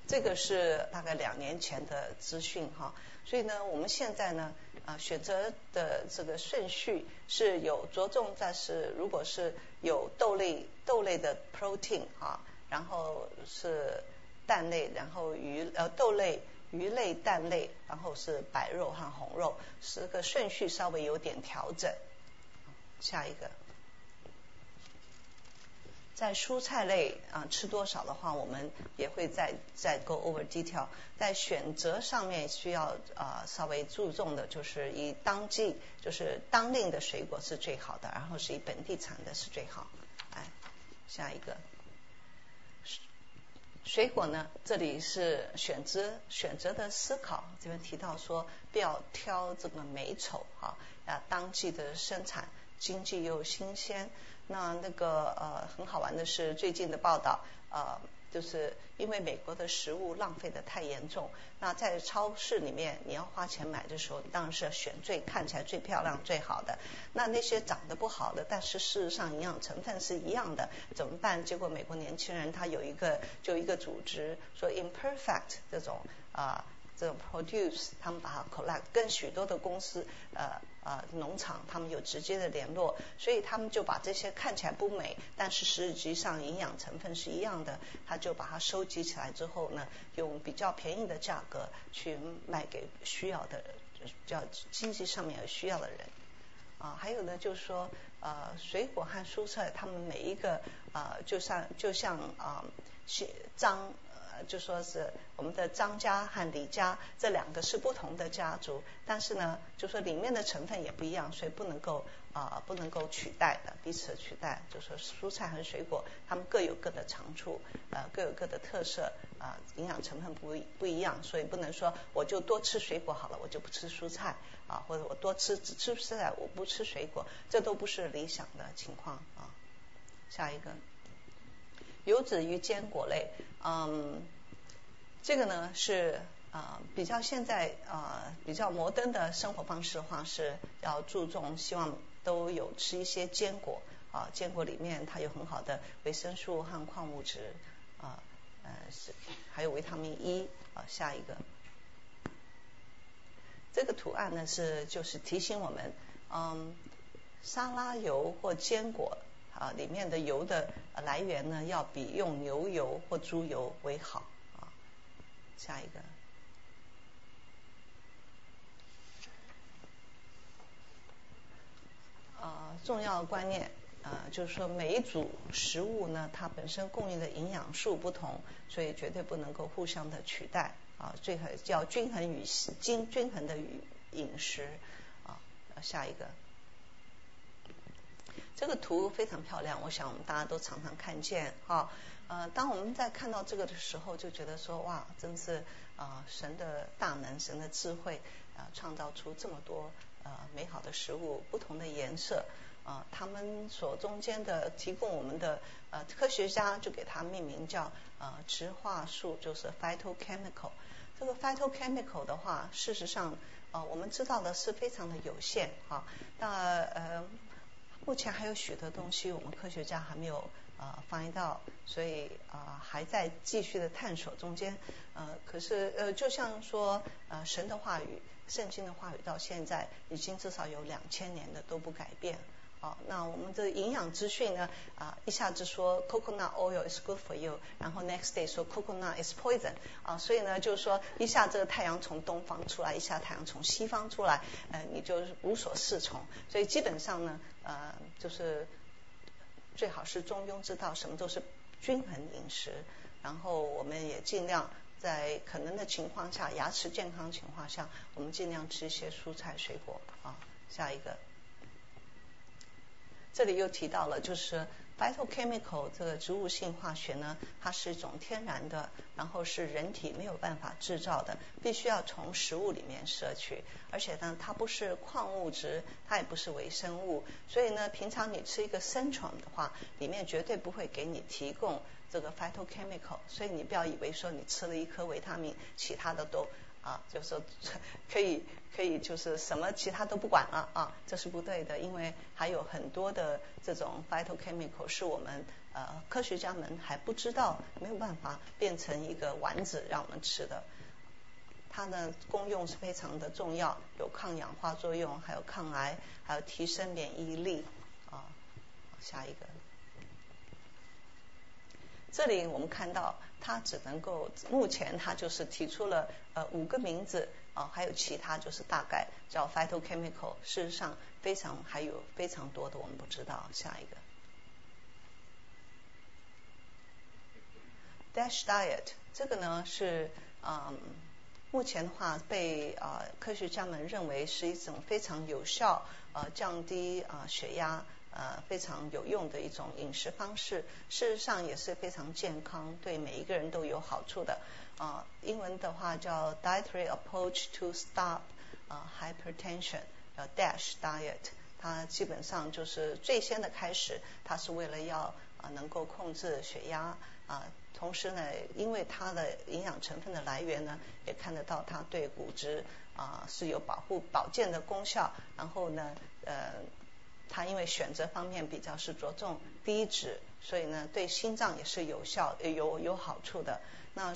这个是大概两年前的资讯哈，所以呢，我们现在呢。啊，选择的这个顺序是有着重但是，如果是有豆类豆类的 protein 啊，然后是蛋类，然后鱼呃豆类、鱼类、蛋类，然后是白肉和红肉，是个顺序稍微有点调整。下一个，在蔬菜类啊吃多少的话，我们也会再再 go over detail。在选择上面需要啊稍微注重的就是以当季就是当令的水果是最好的，然后是以本地产的是最好。哎，下一个。水果呢？这里是选择选择的思考。这边提到说，不要挑这个美丑哈啊，当季的生产，经济又新鲜。那那个呃，很好玩的是最近的报道呃。就是因为美国的食物浪费的太严重，那在超市里面你要花钱买的时候，当然是要选最看起来最漂亮最好的。那那些长得不好的，但是事实上营养成分是一样的，怎么办？结果美国年轻人他有一个就一个组织说 imperfect 这种啊。这种 produce，他们把它 collect，跟许多的公司呃呃农场，他们有直接的联络，所以他们就把这些看起来不美，但是实际上营养成分是一样的，他就把它收集起来之后呢，用比较便宜的价格去卖给需要的人，叫经济上面有需要的人啊。还有呢，就是说呃水果和蔬菜，他们每一个啊，就像就像啊，张。就说是我们的张家和李家这两个是不同的家族，但是呢，就说里面的成分也不一样，所以不能够啊不能够取代的，彼此取代。就说蔬菜和水果，它们各有各的长处，呃各有各的特色，啊营养成分不不一样，所以不能说我就多吃水果好了，我就不吃蔬菜啊，或者我多吃只吃蔬菜我不吃水果，这都不是理想的情况啊。下一个。油脂与坚果类，嗯，这个呢是啊比较现在啊比较摩登的生活方式的话，是要注重希望都有吃一些坚果啊，坚果里面它有很好的维生素和矿物质啊，呃是还有维他命 E 啊，下一个，这个图案呢是就是提醒我们，嗯，沙拉油或坚果。啊，里面的油的来源呢，要比用牛油或猪油为好啊。下一个，啊，重要观念啊，就是说每一组食物呢，它本身供应的营养素不同，所以绝对不能够互相的取代啊。最好叫均衡与均均衡的与饮食啊。下一个。这个图非常漂亮，我想我们大家都常常看见哈。呃，当我们在看到这个的时候，就觉得说哇，真是啊神的大能，神的智慧啊，创造出这么多呃美好的食物，不同的颜色啊，他们所中间的提供我们的呃科学家就给它命名叫呃植化素，就是 phytochemical。这个 phytochemical 的话，事实上啊我们知道的是非常的有限哈。那呃。目前还有许多东西，我们科学家还没有呃翻译到，所以啊还在继续的探索中间。呃，可是呃就像说呃神的话语、圣经的话语到现在已经至少有两千年的都不改变。好，那我们的营养资讯呢？啊，一下子说 coconut oil is good for you，然后 next day 说 coconut is poison，啊，所以呢，就是说一下这个太阳从东方出来，一下太阳从西方出来，呃，你就无所适从。所以基本上呢，呃，就是最好是中庸之道，什么都是均衡饮食，然后我们也尽量在可能的情况下，牙齿健康情况下，我们尽量吃一些蔬菜水果。啊，下一个。这里又提到了，就是 phytochemical 这个植物性化学呢，它是一种天然的，然后是人体没有办法制造的，必须要从食物里面摄取，而且呢，它不是矿物质，它也不是微生物，所以呢，平常你吃一个生虫的话，里面绝对不会给你提供这个 phytochemical，所以你不要以为说你吃了一颗维他命，其他的都。啊，就是可以可以，就是什么其他都不管了啊，这是不对的，因为还有很多的这种 phytochemical 是我们呃科学家们还不知道，没有办法变成一个丸子让我们吃的。它的功用是非常的重要，有抗氧化作用，还有抗癌，还有提升免疫力啊。下一个。这里我们看到，它只能够目前它就是提出了呃五个名字啊，还有其他就是大概叫 phytochemical，事实上非常还有非常多的我们不知道。下一个，Dash Diet 这个呢是嗯目前的话被啊科学家们认为是一种非常有效呃降低啊血压呃非常有用的一种饮食方式，事实上也是非常健康，对每一个人都有好处的啊英文的话叫 Dietary Approach to Stop 啊 Hypertension 叫 Dash Diet，它基本上就是最先的开始，它是为了要啊能够控制血压啊。同时呢，因为它的营养成分的来源呢，也看得到它对骨质啊是有保护保健的功效。然后呢，呃，它因为选择方面比较是着重低脂，所以呢对心脏也是有效有有好处的。那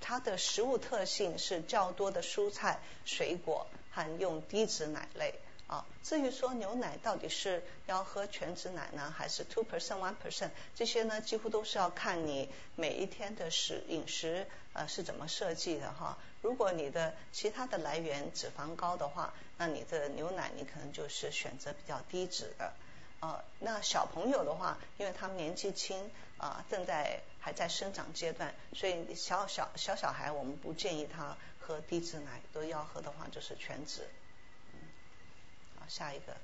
它的食物特性是较多的蔬菜、水果和用低脂奶类。啊，至于说牛奶到底是要喝全脂奶呢，还是 two percent one percent，这些呢几乎都是要看你每一天的食饮食呃是怎么设计的哈。如果你的其他的来源脂肪高的话，那你的牛奶你可能就是选择比较低脂的。啊，那小朋友的话，因为他们年纪轻啊，正在还在生长阶段，所以小小小小孩我们不建议他喝低脂奶，都要喝的话就是全脂。好下一个，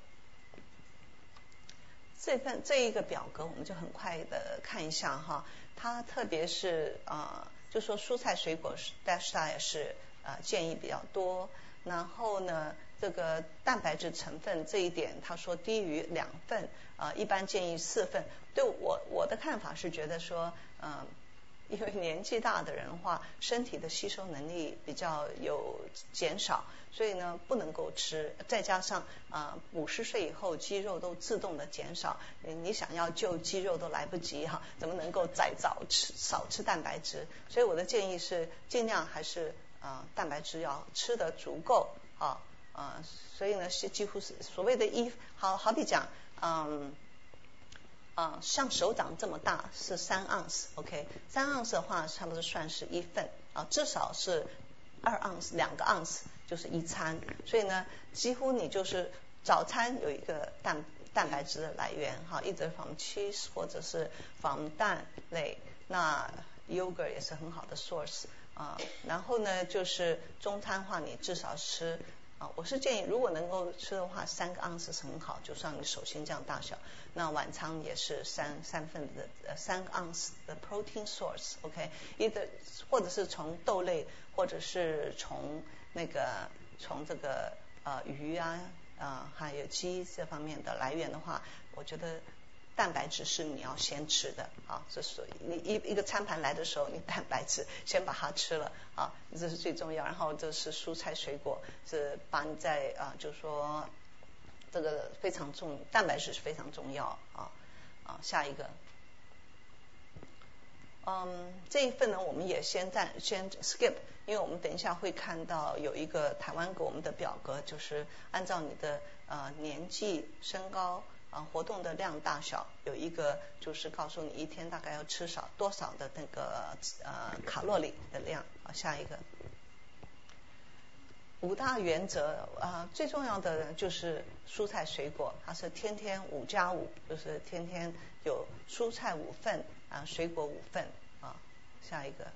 这份这一个表格我们就很快的看一下哈，它特别是啊，就说蔬菜水果是，Dashdie 是呃建议比较多，然后呢这个蛋白质成分这一点他说低于两份啊，一般建议四份，对我我的看法是觉得说嗯。因为年纪大的人的话，身体的吸收能力比较有减少，所以呢不能够吃。再加上啊五十岁以后肌肉都自动的减少，你想要救肌肉都来不及哈，怎么能够再早吃少吃蛋白质？所以我的建议是尽量还是啊蛋白质要吃的足够啊啊，所以呢是几乎是所谓的一好好比讲嗯。啊，像手掌这么大是三盎司，OK，三盎司的话差不多算是一份啊，至少是二盎司，两个盎司就是一餐。所以呢，几乎你就是早餐有一个蛋蛋白质的来源哈，一直防 cheese 或者是防蛋类，那 yogurt 也是很好的 source 啊。然后呢，就是中餐话你至少吃。啊，我是建议，如果能够吃的话，三个盎司是很好，就像你手心这样大小。那晚餐也是三三份的呃三个盎司的 protein source，OK，一个或者是从豆类，或者是从那个从这个呃鱼啊啊还有鸡这方面的来源的话，我觉得。蛋白质是你要先吃的啊，这是你一一个餐盘来的时候，你蛋白质先把它吃了啊，这是最重要。然后这是蔬菜水果，是把你在啊，就是说这个非常重，蛋白质是非常重要啊啊。下一个，嗯，这一份呢，我们也先暂先 skip，因为我们等一下会看到有一个台湾给我们的表格，就是按照你的呃年纪、身高。啊，活动的量大小有一个，就是告诉你一天大概要吃少多少的那个呃卡路里的量。啊，下一个五大原则啊，最重要的就是蔬菜水果，它是天天五加五，就是天天有蔬菜五份啊，水果五份。下一个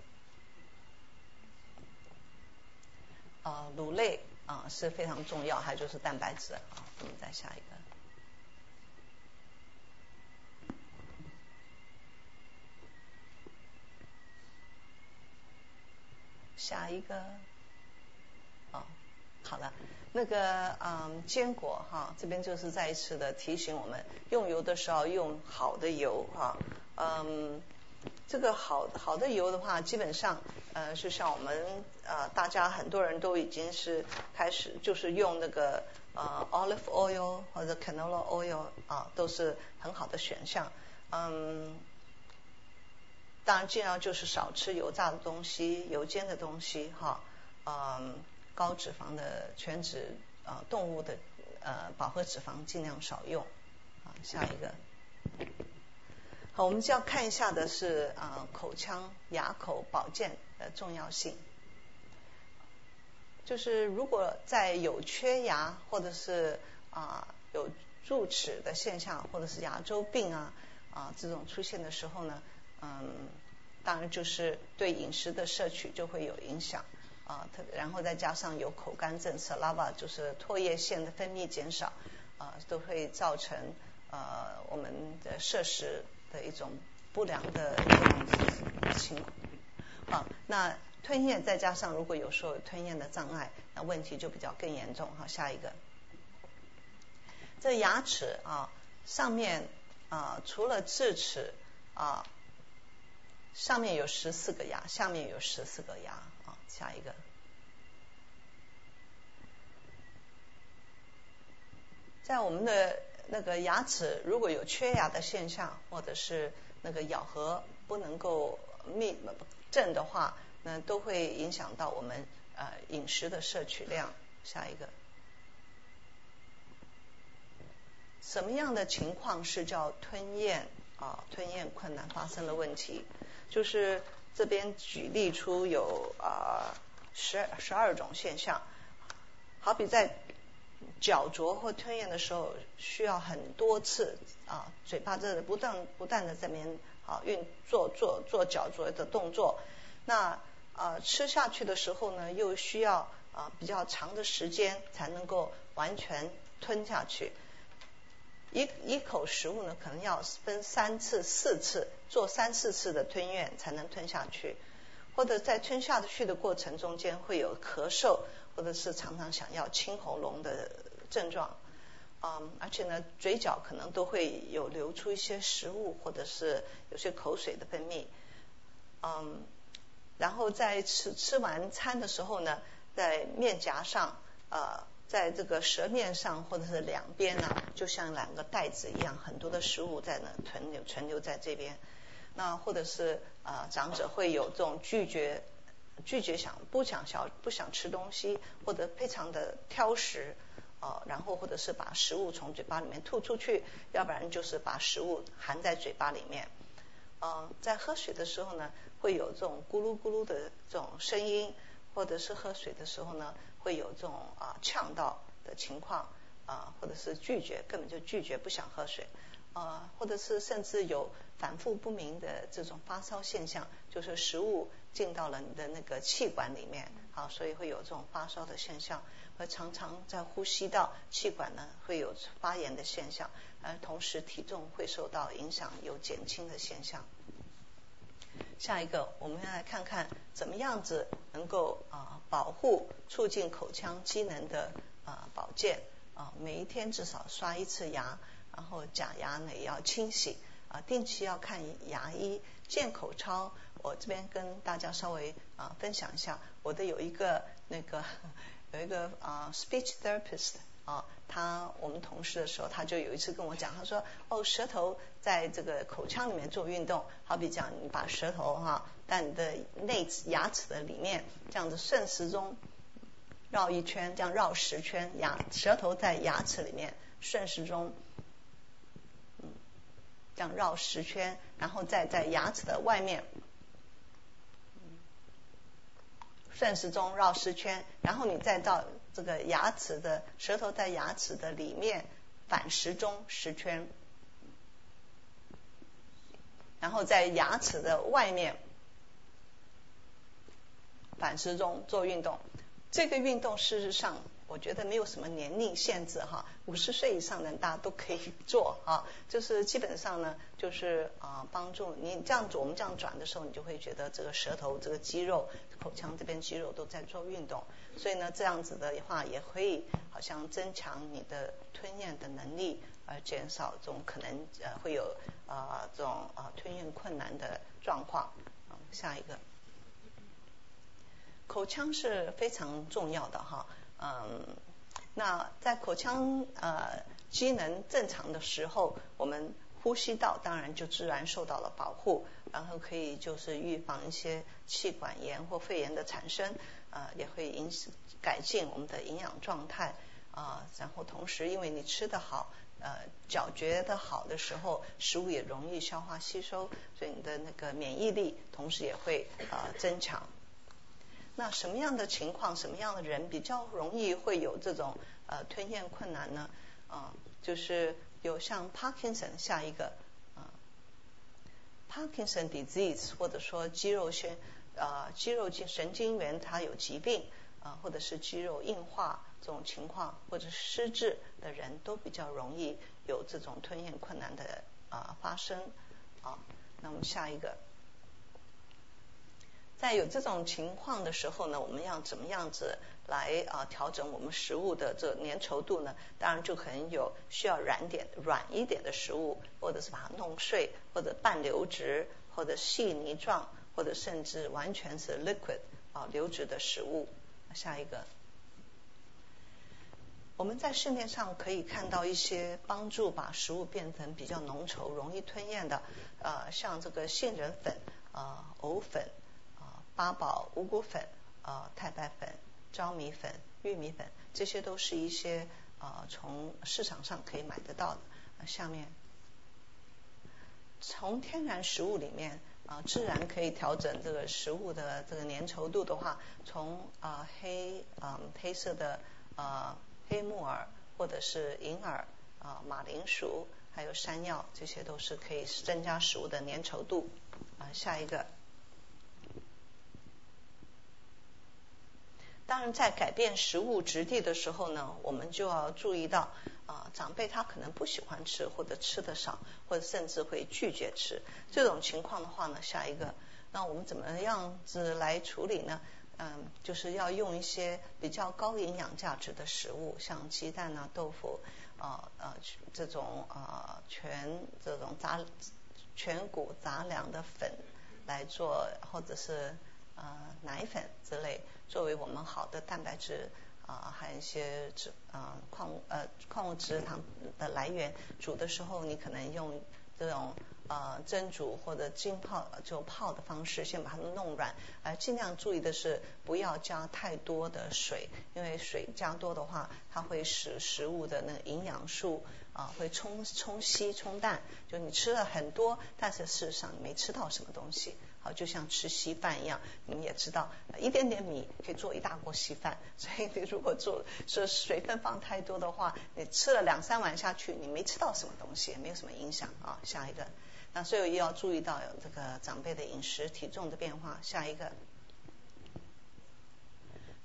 啊，乳类啊是非常重要，还有就是蛋白质啊。我们再下一个。下一个，哦，好了，那个嗯，坚果哈，这边就是再一次的提醒我们，用油的时候用好的油哈，嗯，这个好好的油的话，基本上呃，是像我们呃，大家很多人都已经是开始就是用那个呃 olive oil 或者 canola oil 啊，都是很好的选项，嗯。当然，尽量就是少吃油炸的东西、油煎的东西，哈，嗯，高脂肪的全脂啊，动物的呃饱和脂肪尽量少用。啊，下一个，好，我们就要看一下的是啊，口腔牙口保健的重要性。就是如果在有缺牙或者是啊有蛀齿的现象，或者是牙周病啊啊这种出现的时候呢。嗯，当然就是对饮食的摄取就会有影响啊。特然后再加上有口干症 （saliva），就是唾液腺的分泌减少啊，都会造成呃我们的摄食的一种不良的情况。好，那吞咽再加上如果有时候吞咽的障碍，那问题就比较更严重。好，下一个，这牙齿啊上面啊除了智齿啊上面有十四个牙，下面有十四个牙啊。下一个，在我们的那个牙齿如果有缺牙的现象，或者是那个咬合不能够密。正的话，那都会影响到我们呃饮食的摄取量。下一个，什么样的情况是叫吞咽啊？吞咽困难发生了问题，就是这边举例出有啊十十二种现象，好比在嚼嚼或吞咽的时候，需要很多次啊嘴巴这不断不断的在边。啊，运做做做嚼嚼的动作，那啊吃下去的时候呢，又需要啊比较长的时间才能够完全吞下去。一一口食物呢，可能要分三次、四次做三四次的吞咽才能吞下去，或者在吞下去的过程中间会有咳嗽，或者是常常想要清喉咙的症状。嗯，而且呢，嘴角可能都会有流出一些食物，或者是有些口水的分泌。嗯，然后在吃吃完餐的时候呢，在面颊上，呃，在这个舌面上或者是两边呢，就像两个袋子一样，很多的食物在那存留存留在这边。那或者是呃，长者会有这种拒绝拒绝想不想小不想吃东西，或者非常的挑食。呃，然后或者是把食物从嘴巴里面吐出去，要不然就是把食物含在嘴巴里面。嗯，在喝水的时候呢，会有这种咕噜咕噜的这种声音，或者是喝水的时候呢，会有这种啊呛到的情况啊，或者是拒绝，根本就拒绝不想喝水啊，或者是甚至有反复不明的这种发烧现象，就是食物进到了你的那个气管里面，啊，所以会有这种发烧的现象。和常常在呼吸道气管呢会有发炎的现象，而同时体重会受到影响，有减轻的现象。下一个，我们要来看看怎么样子能够啊保护、促进口腔机能的啊保健啊，每一天至少刷一次牙，然后假牙呢也要清洗啊，定期要看牙医。健口操，我这边跟大家稍微啊分享一下，我的有一个那个。有一个啊，speech therapist 啊，他我们同事的时候，他就有一次跟我讲，他说哦，舌头在这个口腔里面做运动，好比讲你把舌头哈在你的内牙齿的里面这样子顺时钟绕一圈，这样绕十圈，牙舌头在牙齿里面顺时钟，这样绕十圈，然后再在牙齿的外面。顺时钟绕十圈，然后你再到这个牙齿的舌头在牙齿的里面反时钟十圈，然后在牙齿的外面反时钟做运动。这个运动事实上。我觉得没有什么年龄限制哈，五十岁以上的大家都可以做 啊，就是基本上呢，就是啊帮助你这样子，我们这样转的时候，你就会觉得这个舌头、这个肌肉、口腔这边肌肉都在做运动，所以呢这样子的话也可以好像增强你的吞咽的能力，而减少这种可能呃会有啊这种啊吞咽困难的状况。下一个，口腔是非常重要的哈。嗯，那在口腔呃机能正常的时候，我们呼吸道当然就自然受到了保护，然后可以就是预防一些气管炎或肺炎的产生，啊也会影响改进我们的营养状态啊，然后同时因为你吃得好，呃嚼嚼的好的时候，食物也容易消化吸收，所以你的那个免疫力同时也会呃增强。那什么样的情况，什么样的人比较容易会有这种呃吞咽困难呢？啊，就是有像 Parkinson 下一个啊 Parkinson disease 或者说肌肉先啊肌肉经神经元它有疾病啊，或者是肌肉硬化这种情况，或者失智的人都比较容易有这种吞咽困难的啊发生啊。那我们下一个。在有这种情况的时候呢，我们要怎么样子来啊调整我们食物的这粘稠度呢？当然就可能有需要软点、软一点的食物，或者是把它弄碎，或者半流质，或者细泥状，或者甚至完全是 liquid 啊流质的食物。下一个，我们在市面上可以看到一些帮助把食物变成比较浓稠、容易吞咽的，呃，像这个杏仁粉啊、藕粉。八宝五谷粉、啊太白粉、糙米粉、玉米粉，这些都是一些啊从市场上可以买得到的。下面从天然食物里面啊自然可以调整这个食物的这个粘稠度的话，从啊黑啊黑色的啊黑木耳或者是银耳啊马铃薯还有山药，这些都是可以增加食物的粘稠度。啊下一个。当然，在改变食物质地的时候呢，我们就要注意到啊，长辈他可能不喜欢吃，或者吃的少，或者甚至会拒绝吃。这种情况的话呢，下一个，那我们怎么样子来处理呢？嗯，就是要用一些比较高营养价值的食物，像鸡蛋啊、豆腐啊、呃这种啊全这种杂全谷杂粮的粉来做，或者是呃奶粉之类。作为我们好的蛋白质啊，还有一些脂啊矿呃矿物质糖的来源，煮的时候你可能用这种呃蒸煮或者浸泡就泡的方式，先把它们弄软，呃尽量注意的是不要加太多的水，因为水加多的话，它会使食物的那个营养素啊会冲冲稀冲淡，就你吃了很多，但是事实上你没吃到什么东西。好，就像吃稀饭一样，你们也知道，一点点米可以做一大锅稀饭。所以你如果做说水分放太多的话，你吃了两三碗下去，你没吃到什么东西，也没有什么影响啊。下一个，那所以也要注意到这个长辈的饮食、体重的变化。下一个，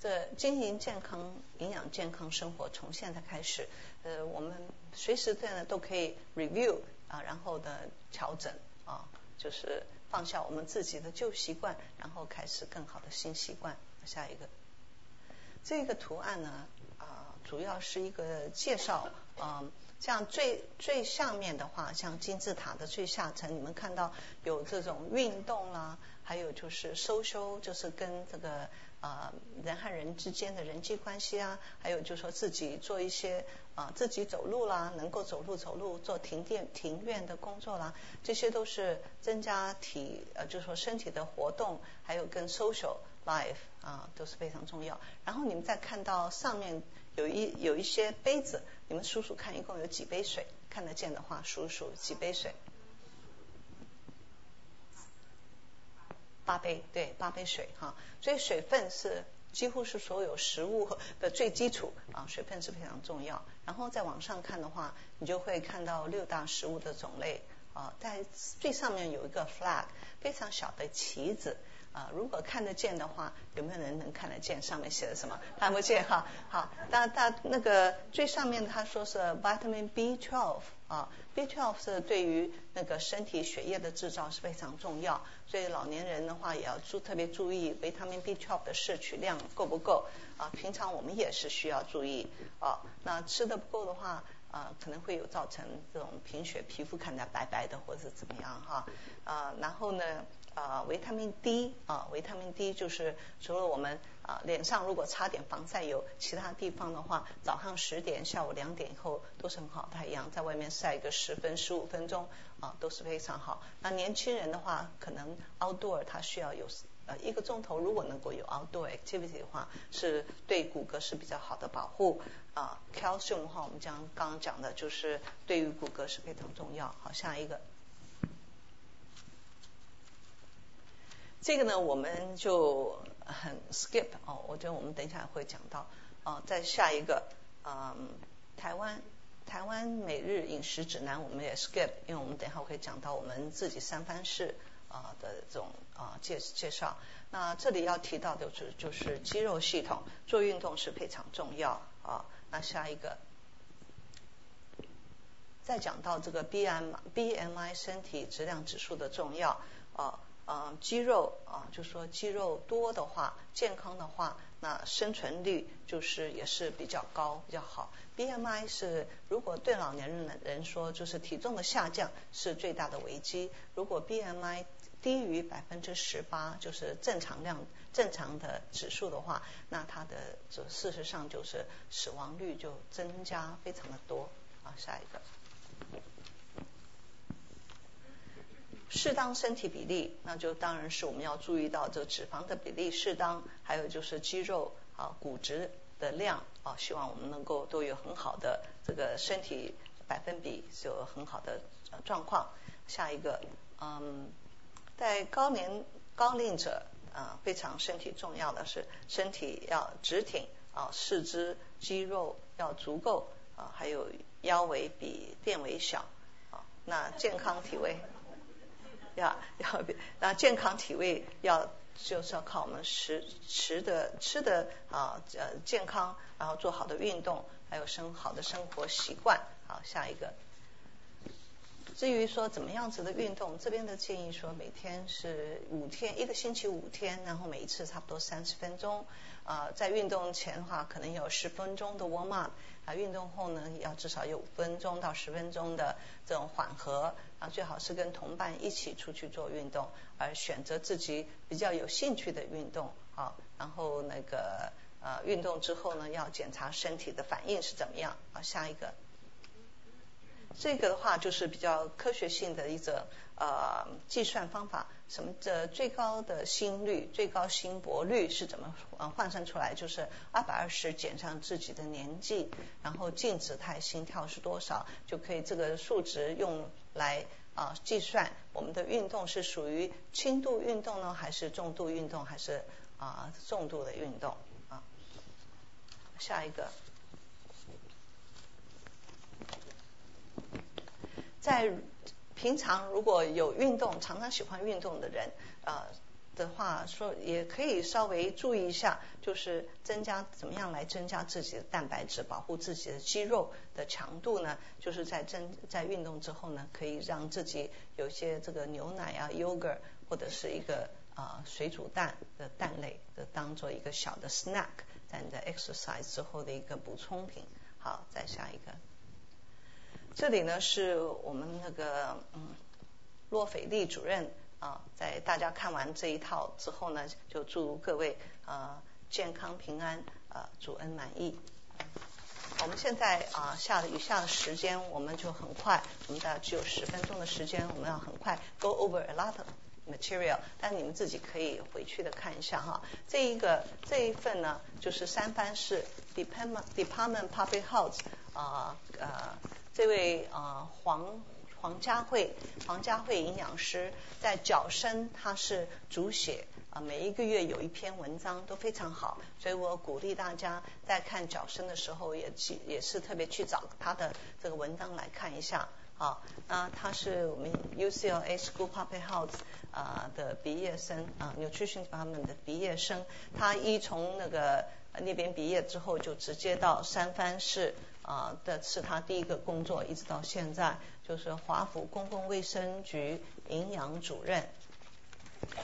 这经营健康、营养健康生活从现在开始，呃，我们随时在呢都可以 review 啊，然后的调整啊，就是。放下我们自己的旧习惯，然后开始更好的新习惯。下一个，这个图案呢，啊，主要是一个介绍，嗯，像最最下面的话，像金字塔的最下层，你们看到有这种运动啦，还有就是收修，就是跟这个。啊，人和人之间的人际关系啊，还有就说自己做一些啊，自己走路啦，能够走路走路，做停电庭院的工作啦，这些都是增加体呃，就是说身体的活动，还有跟 social life 啊都是非常重要。然后你们再看到上面有一有一些杯子，你们数数看一共有几杯水，看得见的话数数几杯水。八杯，对，八杯水哈，所以水分是几乎是所有食物的最基础啊，水分是非常重要。然后再往上看的话，你就会看到六大食物的种类啊，在最上面有一个 flag，非常小的旗子啊，如果看得见的话，有没有人能看得见上面写的什么？看不见哈，好，大大那个最上面他说是 vitamin B12 啊。B12 是对于那个身体血液的制造是非常重要，所以老年人的话也要注特别注意维他命 B12 的摄取量够不够啊？平常我们也是需要注意啊。那吃的不够的话啊，可能会有造成这种贫血、皮肤看起来白白的或者是怎么样哈啊。然后呢？啊，维他命 D 啊，维他命 D 就是除了我们啊脸上如果擦点防晒油，其他地方的话，早上十点、下午两点以后都是很好太阳，在外面晒个十分、十五分钟啊都是非常好。那年轻人的话，可能 outdoor 他需要有呃一个钟头，如果能够有 outdoor activity 的话，是对骨骼是比较好的保护啊。calcium 的话，我们将刚刚讲的就是对于骨骼是非常重要。好，下一个。这个呢，我们就很 skip 哦，我觉得我们等一下会讲到啊，在下一个，嗯，台湾台湾每日饮食指南我们也 skip，因为我们等一下会讲到我们自己三藩市啊的这种啊介介绍。那这里要提到的就是就是肌肉系统做运动是非常重要啊。那下一个，再讲到这个 B M B M I 身体质量指数的重要啊啊肌肉啊就说肌肉多的话健康的话。那生存率就是也是比较高比较好，BMI 是如果对老年人的人说，就是体重的下降是最大的危机。如果 BMI 低于百分之十八，就是正常量正常的指数的话，那它的就事实上就是死亡率就增加非常的多。啊，下一个。适当身体比例，那就当然是我们要注意到这脂肪的比例适当，还有就是肌肉啊骨质的量啊，希望我们能够都有很好的这个身体百分比有很好的状况。下一个，嗯，在高年高龄者啊，非常身体重要的是身体要直挺啊，四肢肌肉要足够啊，还有腰围比垫围小啊，那健康体位。要要，那健康体位要就是要靠我们食食的吃的啊呃健康，然后做好的运动，还有生好的生活习惯。好，下一个。至于说怎么样子的运动，这边的建议说每天是五天，一个星期五天，然后每一次差不多三十分钟。啊，在运动前的话，可能有十分钟的 warm up，啊，运动后呢，要至少有五分钟到十分钟的这种缓和，啊，最好是跟同伴一起出去做运动，而选择自己比较有兴趣的运动，好，然后那个呃，运动之后呢，要检查身体的反应是怎么样，啊，下一个。这个的话就是比较科学性的一种呃计算方法，什么的最高的心率、最高心搏率是怎么呃换算出来？就是二百二十减上自己的年纪，然后静止态心跳是多少，就可以这个数值用来啊计算我们的运动是属于轻度运动呢，还是重度运动，还是啊重度的运动啊？下一个。在平常如果有运动，常常喜欢运动的人，呃的话，说也可以稍微注意一下，就是增加怎么样来增加自己的蛋白质，保护自己的肌肉的强度呢？就是在增在运动之后呢，可以让自己有些这个牛奶啊、yogurt 或者是一个啊水煮蛋的蛋类的当做一个小的 snack，在你的 exercise 之后的一个补充品。好，再下一个。这里呢是我们那个嗯洛斐利主任啊，在大家看完这一套之后呢，就祝各位啊健康平安啊主恩满意。我们现在啊下的余下的时间，我们就很快，我们大概只有十分钟的时间，我们要很快 go over a lot of material，但你们自己可以回去的看一下哈。这一个这一份呢，就是三藩市 department department public health 啊。这位啊黄黄佳慧黄佳慧营养师在脚生他是主写啊每一个月有一篇文章都非常好，所以我鼓励大家在看脚生的时候也去也是特别去找他的这个文章来看一下好。那他是我们 UCLA School Public Health 啊的毕业生啊 Nutrition Department 的毕业生，他一从那个那边毕业之后就直接到三藩市。啊，的是他第一个工作，一直到现在就是华府公共卫生局营养主任。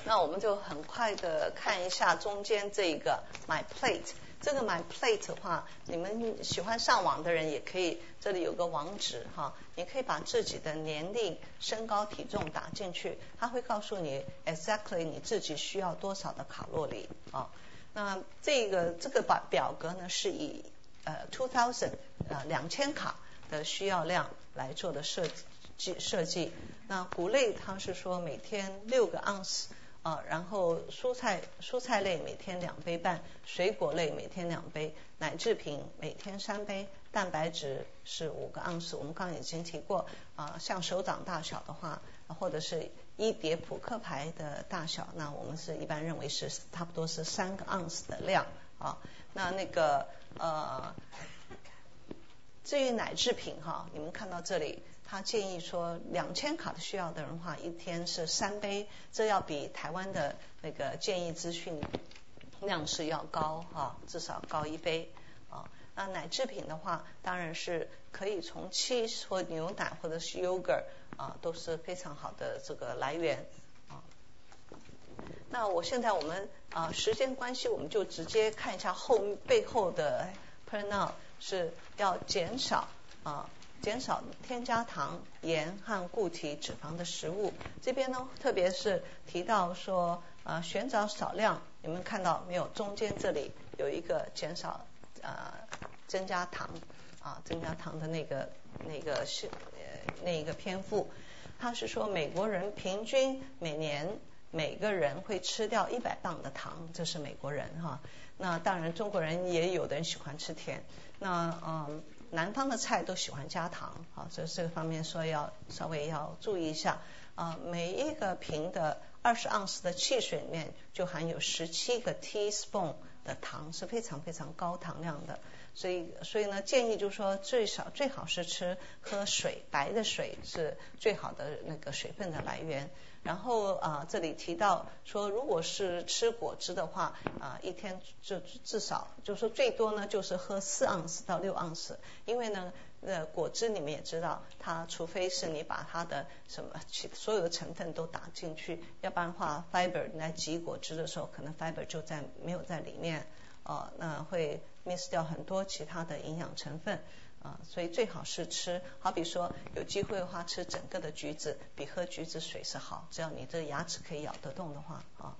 那我们就很快的看一下中间这一个 My Plate，这个 My Plate 的话，你们喜欢上网的人也可以，这里有个网址哈，你可以把自己的年龄、身高、体重打进去，它会告诉你 exactly 你自己需要多少的卡路里啊。那这个这个表表格呢是以呃，two thousand，呃，两千卡的需要量来做的设计设计。那谷类它是说每天六个盎司啊，然后蔬菜蔬菜类每天两杯半，水果类每天两杯，奶制品每天三杯，蛋白质是五个盎司。我们刚刚已经提过啊，像手掌大小的话，或者是一叠扑克牌的大小，那我们是一般认为是差不多是三个盎司的量啊。那那个呃，至于奶制品哈，你们看到这里，他建议说两千卡的需要的人话，一天是三杯，这要比台湾的那个建议资讯量是要高哈，至少高一杯啊。那奶制品的话，当然是可以从 cheese 或牛奶或者是 yogurt 啊，都是非常好的这个来源。那我现在我们啊时间关系，我们就直接看一下后背后的 pronoun 是要减少啊减少添加糖、盐和固体脂肪的食物。这边呢，特别是提到说啊寻找少量，你们看到没有？中间这里有一个减少啊增加糖啊增加糖的那个那个是呃那一个篇幅，他是说美国人平均每年。每个人会吃掉一百磅的糖，这是美国人哈。那当然中国人也有的人喜欢吃甜。那嗯，南方的菜都喜欢加糖，好，所以这个方面说要稍微要注意一下啊。每一个瓶的二十盎司的汽水里面就含有十七个 teaspoon 的糖，是非常非常高糖量的。所以所以呢，建议就是说最少最好是吃喝水，白的水是最好的那个水分的来源。然后啊，这里提到说，如果是吃果汁的话啊，一天就至少就是最多呢，就是喝四盎司到六盎司，因为呢，呃，果汁你们也知道，它除非是你把它的什么其所有的成分都打进去，要不然的话，fiber 来挤果汁的时候，可能 fiber 就在没有在里面，哦，那会 miss 掉很多其他的营养成分。啊，所以最好是吃，好比说有机会的话，吃整个的橘子比喝橘子水是好，只要你这牙齿可以咬得动的话啊。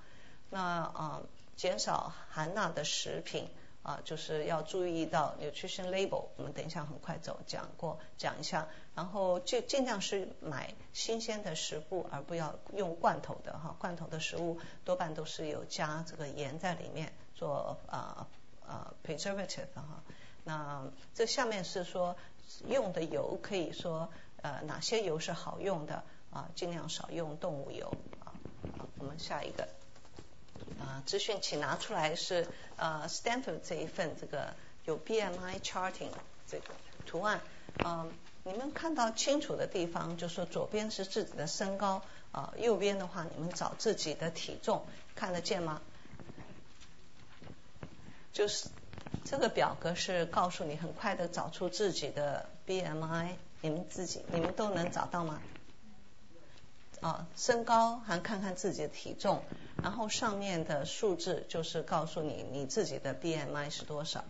那啊，减少含钠的食品啊，就是要注意到 nutrition label，我们等一下很快走讲过讲一下，然后就尽量是买新鲜的食物，而不要用罐头的哈，罐头的食物多半都是有加这个盐在里面做啊啊 preservative 哈。那这下面是说用的油，可以说呃哪些油是好用的啊，尽量少用动物油啊。好，我们下一个啊资讯，请拿出来是呃 Stanford 这一份这个有 BMI charting 这个图案啊，你们看到清楚的地方，就说左边是自己的身高啊，右边的话你们找自己的体重，看得见吗？就是。这个表格是告诉你很快的找出自己的 BMI，你们自己你们都能找到吗？啊，身高还看看自己的体重，然后上面的数字就是告诉你你自己的 BMI 是多少。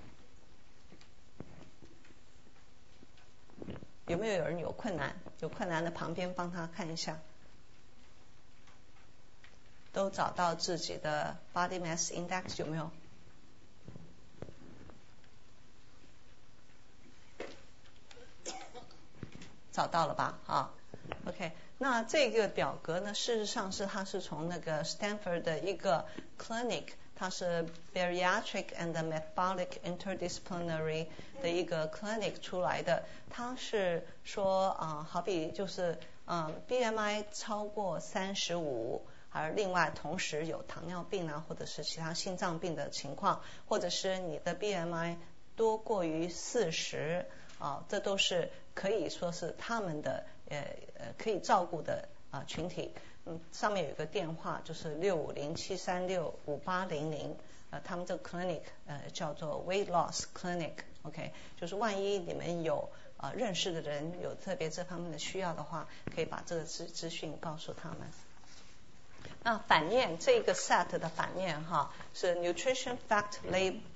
有没有有人有困难？有困难的旁边帮他看一下，都找到自己的 Body Mass Index 有没有？找到了吧？啊，OK，那这个表格呢，事实上是它是从那个 Stanford 的一个 clinic，它是 bariatric and metabolic interdisciplinary 的一个 clinic 出来的。它是说啊，好比就是嗯，BMI 超过三十五，而另外同时有糖尿病啊，或者是其他心脏病的情况，或者是你的 BMI 多过于四十。啊，这都是可以说是他们的呃呃可以照顾的啊群体。嗯，上面有一个电话，就是六五零七三六五八零零。呃，他们这个 clinic 呃叫做 weight loss clinic，OK，就是万一你们有啊认识的人有特别这方面的需要的话，可以把这个资资讯告诉他们。那反面这个 set 的反面哈是 nutrition fact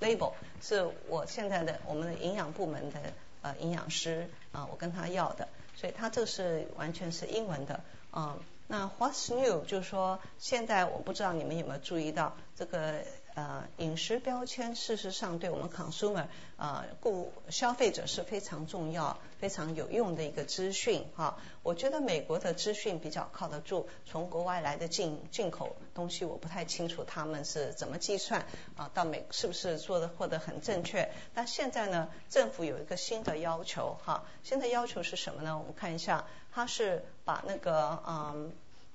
label，是我现在的我们的营养部门的。呃，营养师啊，我跟他要的，所以他这个是完全是英文的嗯。那 What's new 就是说，现在我不知道你们有没有注意到这个。呃，饮食标签事实上对我们 consumer 呃顾消费者是非常重要、非常有用的一个资讯哈。我觉得美国的资讯比较靠得住，从国外来的进进口东西我不太清楚他们是怎么计算啊，到美是不是做的获得很正确？但现在呢，政府有一个新的要求哈，新的要求是什么呢？我们看一下，它是把那个嗯。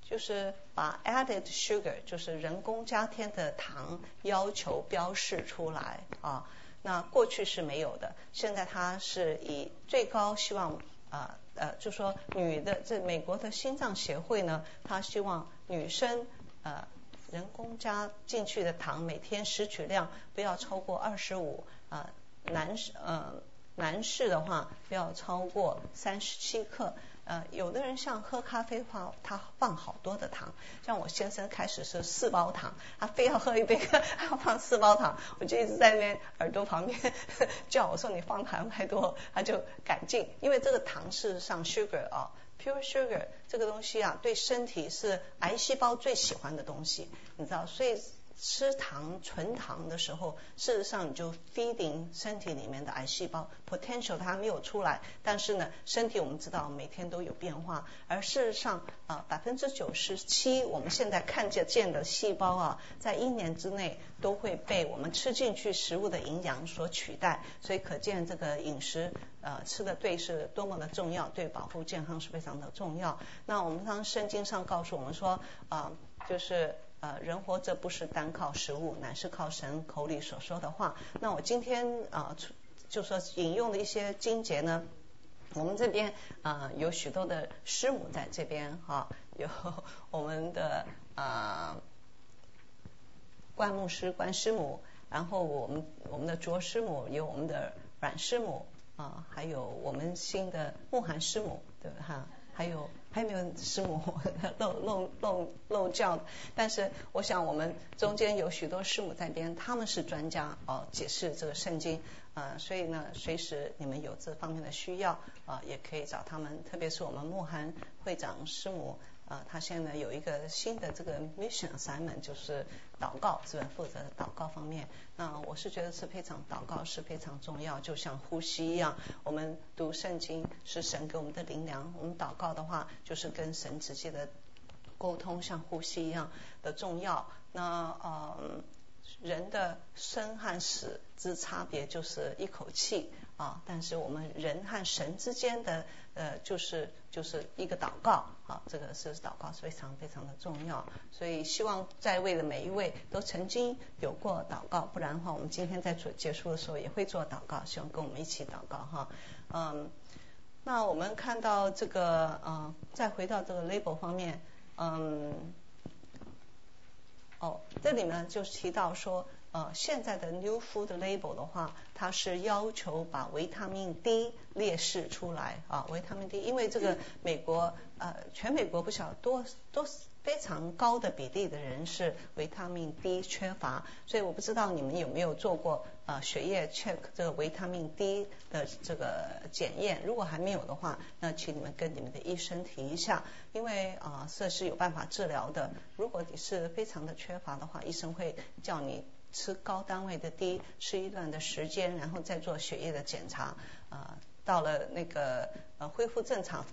就是把 added sugar，就是人工加添的糖要求标示出来啊。那过去是没有的，现在它是以最高希望啊呃，就说女的这美国的心脏协会呢，他希望女生呃人工加进去的糖每天摄取量不要超过二十五啊，男士呃男士的话不要超过三十七克。呃，有的人像喝咖啡话，他放好多的糖。像我先生开始是四包糖，他非要喝一杯，还要放四包糖，我就一直在那边耳朵旁边 叫我说你放糖太多，他就改进。因为这个糖事实上 sugar 啊，pure sugar 这个东西啊，对身体是癌细胞最喜欢的东西，你知道，所以。吃糖纯糖的时候，事实上你就 feeding 身体里面的癌细胞 potential 它没有出来，但是呢，身体我们知道每天都有变化，而事实上啊百分之九十七我们现在看见见的细胞啊，在一年之内都会被我们吃进去食物的营养所取代，所以可见这个饮食呃吃的对是多么的重要，对保护健康是非常的重要。那我们当圣经上告诉我们说啊，就是。呃，人活着不是单靠食物，乃是靠神口里所说的话。那我今天啊，就说引用的一些经节呢，我们这边啊有许多的师母在这边哈，有我们的啊关牧师、关师母，然后我们我们的卓师母，有我们的阮师母啊，还有我们新的慕寒师母，对哈？还有还有没有师母漏漏漏漏教？但是我想我们中间有许多师母在边，他们是专家哦，解释这个圣经啊，所以呢，随时你们有这方面的需要啊，也可以找他们，特别是我们慕寒会长师母。啊，他现在有一个新的这个 mission assignment，就是祷告，是吧？负责祷告方面。那我是觉得是非常祷告是非常重要，就像呼吸一样。我们读圣经是神给我们的灵粮，我们祷告的话就是跟神直接的沟通，像呼吸一样的重要。那呃，人的生和死之差别就是一口气。啊，但是我们人和神之间的呃，就是就是一个祷告啊，这个是祷告是非常非常的重要，所以希望在位的每一位都曾经有过祷告，不然的话，我们今天在做结束的时候也会做祷告，希望跟我们一起祷告哈。嗯，那我们看到这个呃，再回到这个 label 方面，嗯，哦，这里呢就提到说。呃，现在的 New Food Label 的话，它是要求把维他命 D 列示出来啊，维他命 D，因为这个美国呃，全美国不晓多多非常高的比例的人是维他命 D 缺乏，所以我不知道你们有没有做过呃血液 check 这个维他命 D 的这个检验，如果还没有的话，那请你们跟你们的医生提一下，因为啊这是有办法治疗的，如果你是非常的缺乏的话，医生会叫你。吃高单位的低，吃一段的时间，然后再做血液的检查，啊，到了那个呃恢复正常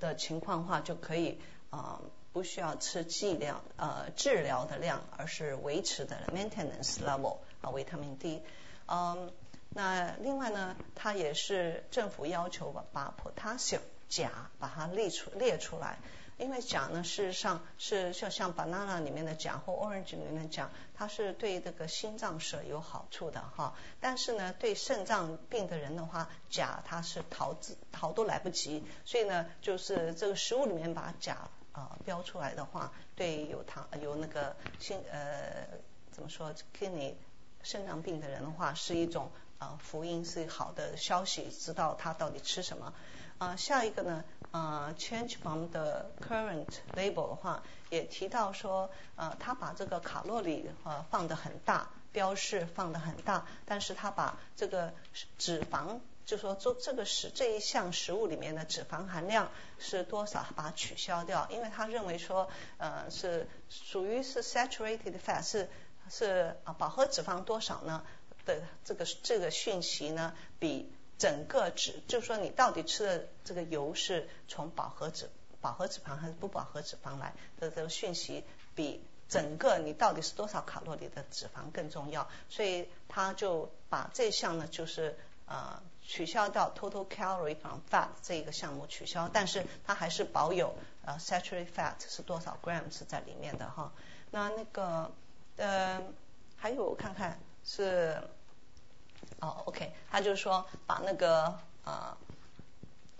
的情况话，就可以啊不需要吃剂量呃治疗的量，而是维持的 maintenance level 啊维他命 D，嗯，那另外呢，它也是政府要求把把 potassium 钾把它列出列出来。因为钾呢，事实上是就像 banana 里面的钾或 orange 里面的钾，它是对这个心脏是有好处的哈。但是呢，对肾脏病的人的话，钾它是逃之逃都来不及。所以呢，就是这个食物里面把钾啊标出来的话，对有糖有那个心呃怎么说 kidney 肾脏病的人的话，是一种啊福音，是好的消息，知道他到底吃什么。啊，下一个呢？啊，change from the current label 的话，也提到说，呃，他把这个卡路里呃放的很大，标示放的很大，但是他把这个脂肪，就说做这个食这一项食物里面的脂肪含量是多少，把它取消掉，因为他认为说，呃，是属于是 saturated fat，是是啊饱和脂肪多少呢的这个这个讯息呢比。整个脂，就是说你到底吃的这个油是从饱和脂、饱和脂肪还是不饱和脂肪来的这个讯息，比整个你到底是多少卡路里的脂肪更重要。所以他就把这项呢，就是呃取消掉 total calorie from fat 这一个项目取消，但是它还是保有呃 saturated fat 是多少 grams 在里面的哈。那那个呃还有我看看是。哦，OK，他就是说把那个呃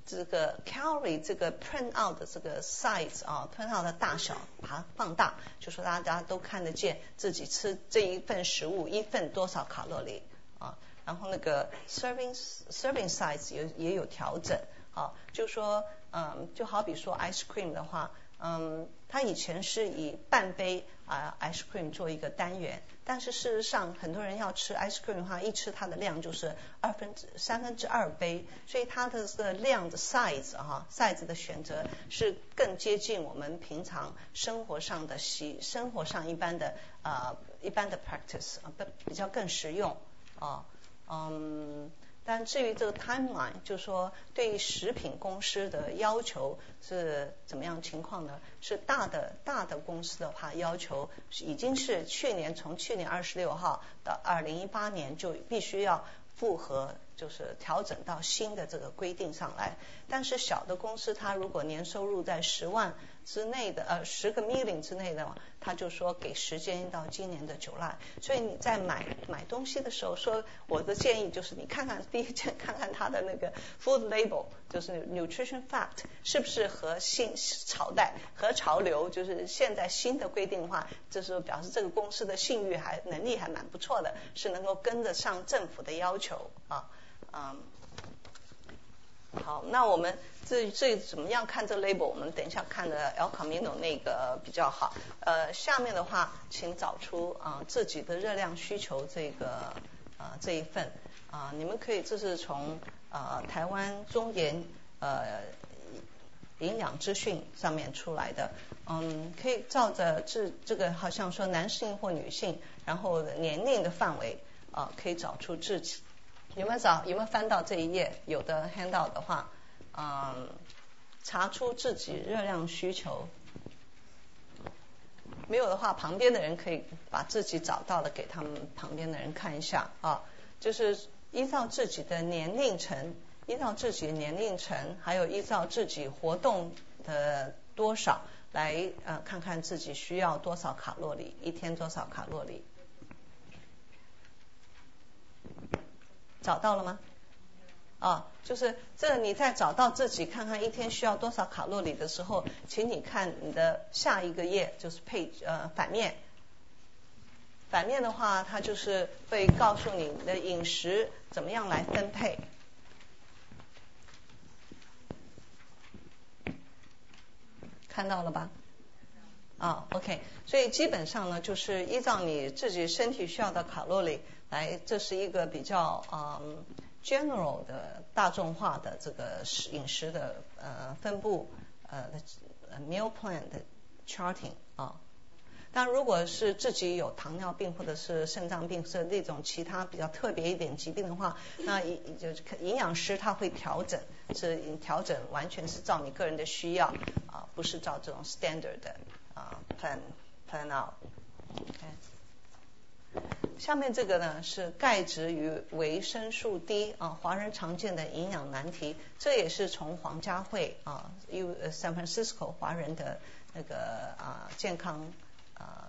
这个 calorie 这个 print out 的这个 size 啊，print out 的大小把它放大，就说大家都看得见自己吃这一份食物一份多少卡路里啊，然后那个 serving serving size 也也有调整啊，就说嗯，就好比说 ice cream 的话。嗯，它以前是以半杯啊 ice cream 做一个单元，但是事实上很多人要吃 ice cream 的话，一吃它的量就是二分之三分之二杯，所以它的这个量的 size 哈 size 的选择是更接近我们平常生活上的习生活上一般的啊一般的 practice 啊比较更实用啊嗯。但至于这个 timeline，就是说对于食品公司的要求是怎么样情况呢？是大的大的公司的话，要求已经是去年从去年二十六号到二零一八年就必须要符合，就是调整到新的这个规定上来。但是小的公司，它如果年收入在十万。之内的呃十个 million 之内的，他就说给时间到今年的九月，所以你在买买东西的时候，说我的建议就是你看看第一件看看它的那个 food label，就是 nutrition fact 是不是和新朝代和潮流，就是现在新的规定的话，就是表示这个公司的信誉还能力还蛮不错的，是能够跟得上政府的要求啊嗯。好，那我们这这怎么样看这 label？我们等一下看的 El Camino 那个比较好。呃，下面的话，请找出啊自己的热量需求这个啊这一份啊，你们可以这是从啊台湾中研呃营养资讯上面出来的，嗯，可以照着这这个好像说男性或女性，然后年龄的范围啊，可以找出自己。有没有找？有没有翻到这一页？有的 hand out 的话，嗯，查出自己热量需求。没有的话，旁边的人可以把自己找到的给他们旁边的人看一下啊。就是依照自己的年龄层，依照自己年龄层，还有依照自己活动的多少来呃看看自己需要多少卡路里，一天多少卡路里。找到了吗？啊，就是这你在找到自己看看一天需要多少卡路里的时候，请你看你的下一个页，就是配呃反面。反面的话，它就是会告诉你的饮食怎么样来分配。看到了吧？啊，OK，所以基本上呢，就是依照你自己身体需要的卡路里。来，这是一个比较嗯 general 的大众化的这个食饮食的呃分布呃的 meal plan 的 charting 啊。但如果是自己有糖尿病或者是肾脏病是那种其他比较特别一点疾病的话，那就是营养师他会调整，是调整完全是照你个人的需要啊，不是照这种 standard 的啊 plan plan out。下面这个呢是钙质与维生素 D 啊，华人常见的营养难题。这也是从黄家汇啊，U San Francisco 华人的那个啊健康啊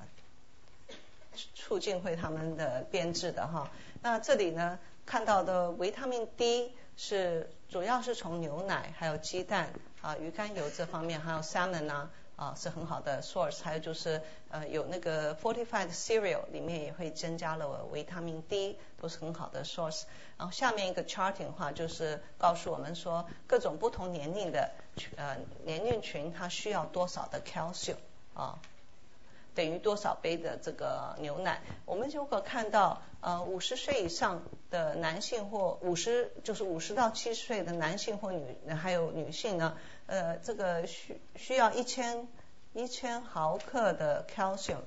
促进会他们的编制的哈。那这里呢看到的维他命 D 是主要是从牛奶、还有鸡蛋啊、鱼肝油这方面，还有 salmon 啊。啊，是很好的 source。还有就是呃，有那个 fortified cereal 里面也会增加了维他命 D，都是很好的 source。然后下面一个 charting 的话，就是告诉我们说各种不同年龄的呃年龄群它需要多少的 calcium 啊，等于多少杯的这个牛奶。我们如果看到呃五十岁以上的男性或五十就是五十到七十岁的男性或女还有女性呢？呃，这个需需要一千一千毫克的 calcium，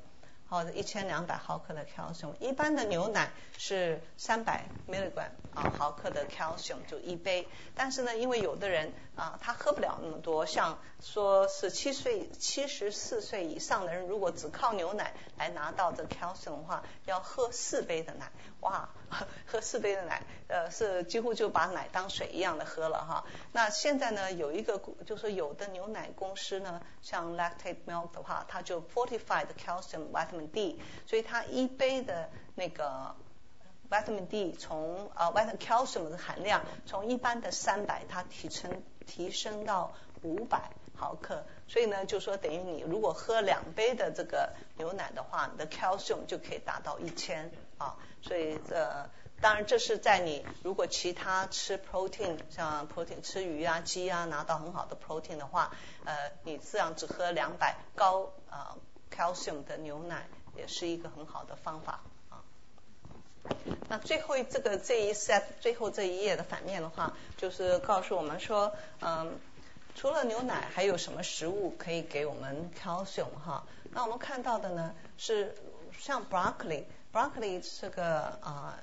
或者一千两百毫克的 calcium。一般的牛奶是三百 milligram 啊毫克的 calcium 就一杯。但是呢，因为有的人啊他喝不了那么多，像说是七岁七十四岁以上的人，如果只靠牛奶来拿到这 calcium 的话，要喝四杯的奶。哇，喝四杯的奶，呃，是几乎就把奶当水一样的喝了哈。那现在呢，有一个就是有的牛奶公司呢，像 Lactate Milk 的话，它就 fortified calcium vitamin D，所以它一杯的那个 vitamin D 从呃 vitamin calcium 的含量从一般的三百，它提升提升到五百毫克。所以呢，就说等于你如果喝两杯的这个牛奶的话，你的 calcium 就可以达到一千啊。所以这当然这是在你如果其他吃 protein 像 protein 吃鱼啊鸡啊拿到很好的 protein 的话，呃，你这样只喝两百高啊 calcium 的牛奶也是一个很好的方法啊。那最后这个这一 set 最后这一页的反面的话，就是告诉我们说，嗯。除了牛奶，还有什么食物可以给我们 calcium 哈？那我们看到的呢是像 broccoli，broccoli 这个啊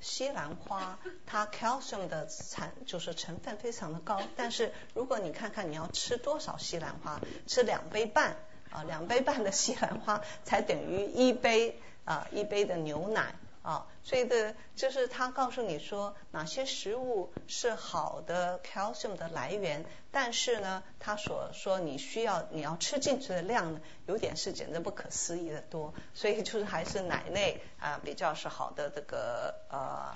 西兰花，它 calcium 的产就是成分非常的高。但是如果你看看你要吃多少西兰花，吃两杯半啊，两杯半的西兰花才等于一杯啊一杯的牛奶。啊，所以的，就是他告诉你说哪些食物是好的 calcium 的来源，但是呢，他所说你需要你要吃进去的量呢，有点是简直不可思议的多，所以就是还是奶类啊比较是好的这个呃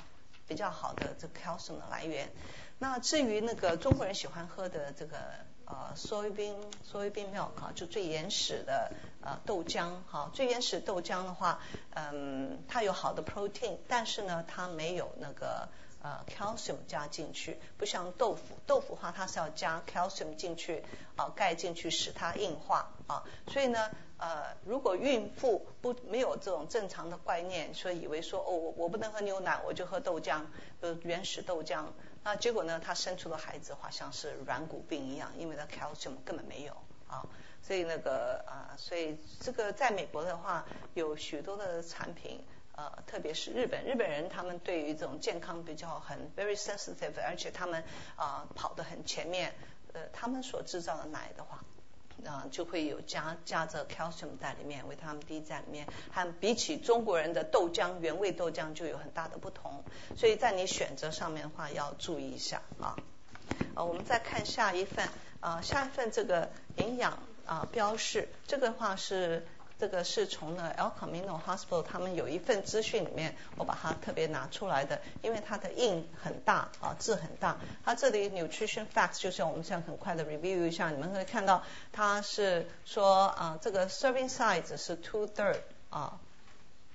比较好的这 calcium 的来源。那至于那个中国人喜欢喝的这个。呃，soybean soybean milk 哈，就最原始的呃豆浆哈，最原始豆浆的话，嗯，它有好的 protein，但是呢，它没有那个呃 calcium 加进去，不像豆腐，豆腐话它是要加 calcium 进去啊，钙进去使它硬化啊，所以呢，呃，如果孕妇不没有这种正常的观念，说以为说哦，我我不能喝牛奶，我就喝豆浆，呃，原始豆浆。那结果呢？他生出的孩子好像是软骨病一样，因为他 calcium 根本没有啊，所以那个啊，所以这个在美国的话，有许多的产品，呃，特别是日本，日本人他们对于这种健康比较很 very sensitive，而且他们啊跑得很前面，呃，他们所制造的奶的话。啊，就会有加加着 calcium 在里面，维他命 D 在里面，和比起中国人的豆浆原味豆浆就有很大的不同，所以在你选择上面的话要注意一下啊。呃，我们再看下一份啊，下一份这个营养啊标示，这个话是。这个是从呢 El Camino Hospital 他们有一份资讯里面，我把它特别拿出来的，因为它的印很大啊，字很大。它这里 Nutrition Facts 就是我们现在很快的 review 一下，你们可以看到它是说啊，这个 serving size 是 two third 啊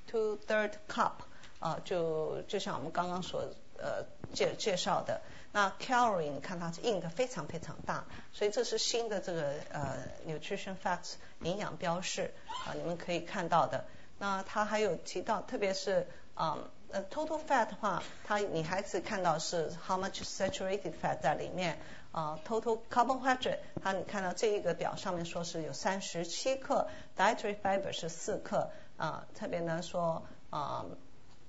，two third cup 啊，就就像我们刚刚所呃介介绍的。那 calorie 你看它是印的非常非常大，所以这是新的这个呃 nutrition facts 营养标示啊，你们可以看到的。那它还有提到，特别是啊呃 total fat 的话，它你还是看到是 how much saturated fat 在里面啊 total carbohydrate 它你看到这一个表上面说是有三十七克，dietary fiber 是四克啊，特别呢说啊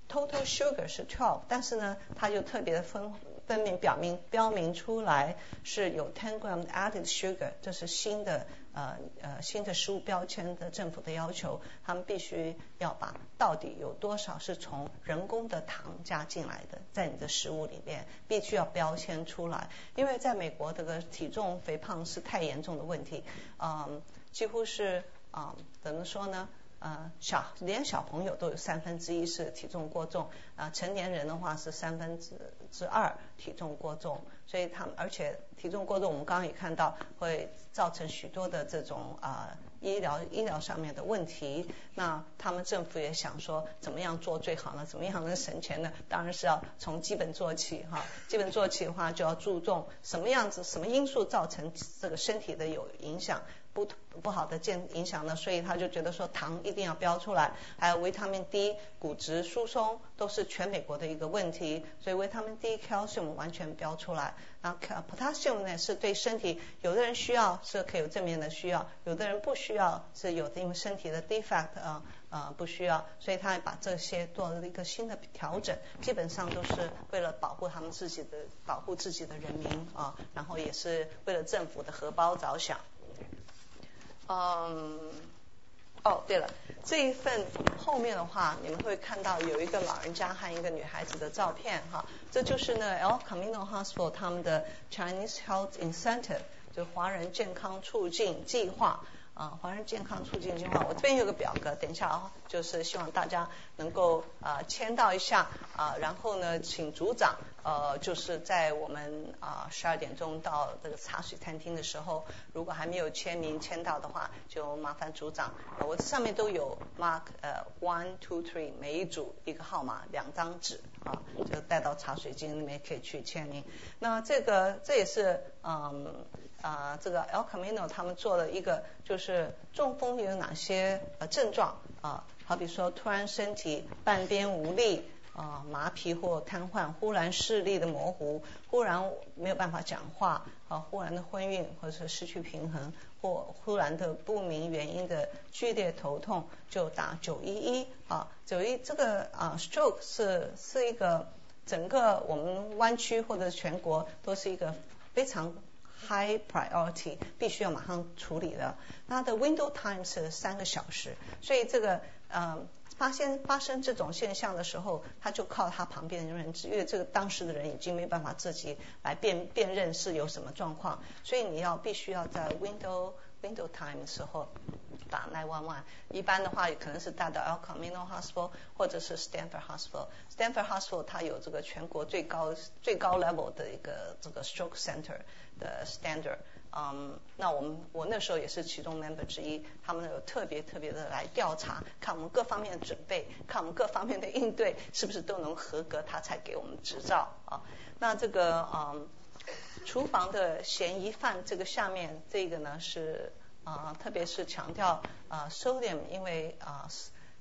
total sugar 是 twelve，但是呢它就特别的分。分明表明标明出来是有 ten gram added sugar，这是新的呃呃新的食物标签的政府的要求，他们必须要把到底有多少是从人工的糖加进来的，在你的食物里面必须要标签出来，因为在美国这个体重肥胖是太严重的问题，嗯，几乎是啊怎么说呢？呃，小连小朋友都有三分之一是体重过重，啊，成年人的话是三分之之二体重过重，所以他们而且体重过重，我们刚刚也看到会造成许多的这种啊医疗医疗上面的问题。那他们政府也想说，怎么样做最好呢？怎么样能省钱呢？当然是要从基本做起哈。基本做起的话，就要注重什么样子、什么因素造成这个身体的有影响。不不好的健影响呢，所以他就觉得说糖一定要标出来，还有维他命 D、骨质疏松都是全美国的一个问题，所以维他命 D、calcium 完全标出来。然后 potassium 呢是对身体，有的人需要是可以有正面的需要，有的人不需要是有的因为身体的 defect 啊啊不需要，所以他把这些做了一个新的调整，基本上都是为了保护他们自己的保护自己的人民啊，然后也是为了政府的荷包着想。嗯，哦，对了，这一份后面的话，你们会看到有一个老人家和一个女孩子的照片哈，这就是呢 El Camino Hospital 他们的 Chinese Health Incentive，就华人健康促进计划啊，华人健康促进计划，我这边有个表格，等一下啊，就是希望大家能够啊签到一下啊，然后呢，请组长呃，就是在我们啊十二点钟到这个茶水餐厅的时候，如果还没有签名签到的话，就麻烦组长，我这上面都有 mark 呃 one two three 每一组一个号码两张纸啊，就带到茶水间里面可以去签名。那这个这也是嗯。啊，这个 El Camino 他们做了一个，就是中风有哪些呃症状啊？好比说突然身体半边无力啊，麻痹或瘫痪，忽然视力的模糊，忽然没有办法讲话啊，忽然的昏晕或者是失去平衡，或忽然的不明原因的剧烈头痛，就打九一一啊，九一这个啊 stroke 是是一个整个我们湾区或者全国都是一个非常。High priority 必须要马上处理的，它的 window time 是三个小时，所以这个呃发现发生这种现象的时候，他就靠他旁边的人，因为这个当时的人已经没办法自己来辨辨认是有什么状况，所以你要必须要在 window window time 的时候打 nine one one，一般的话可能是带到 El Camino Hospital 或者是 Stanford Hospital。Stanford Hospital 它有这个全国最高最高 level 的一个这个 stroke center。的 standard，嗯，那我们我那时候也是其中 member 之一，他们有特别特别的来调查，看我们各方面的准备，看我们各方面的应对是不是都能合格，他才给我们执照啊。那这个嗯，厨房的嫌疑犯这个下面这个呢是啊，特别是强调啊 sodium，因为啊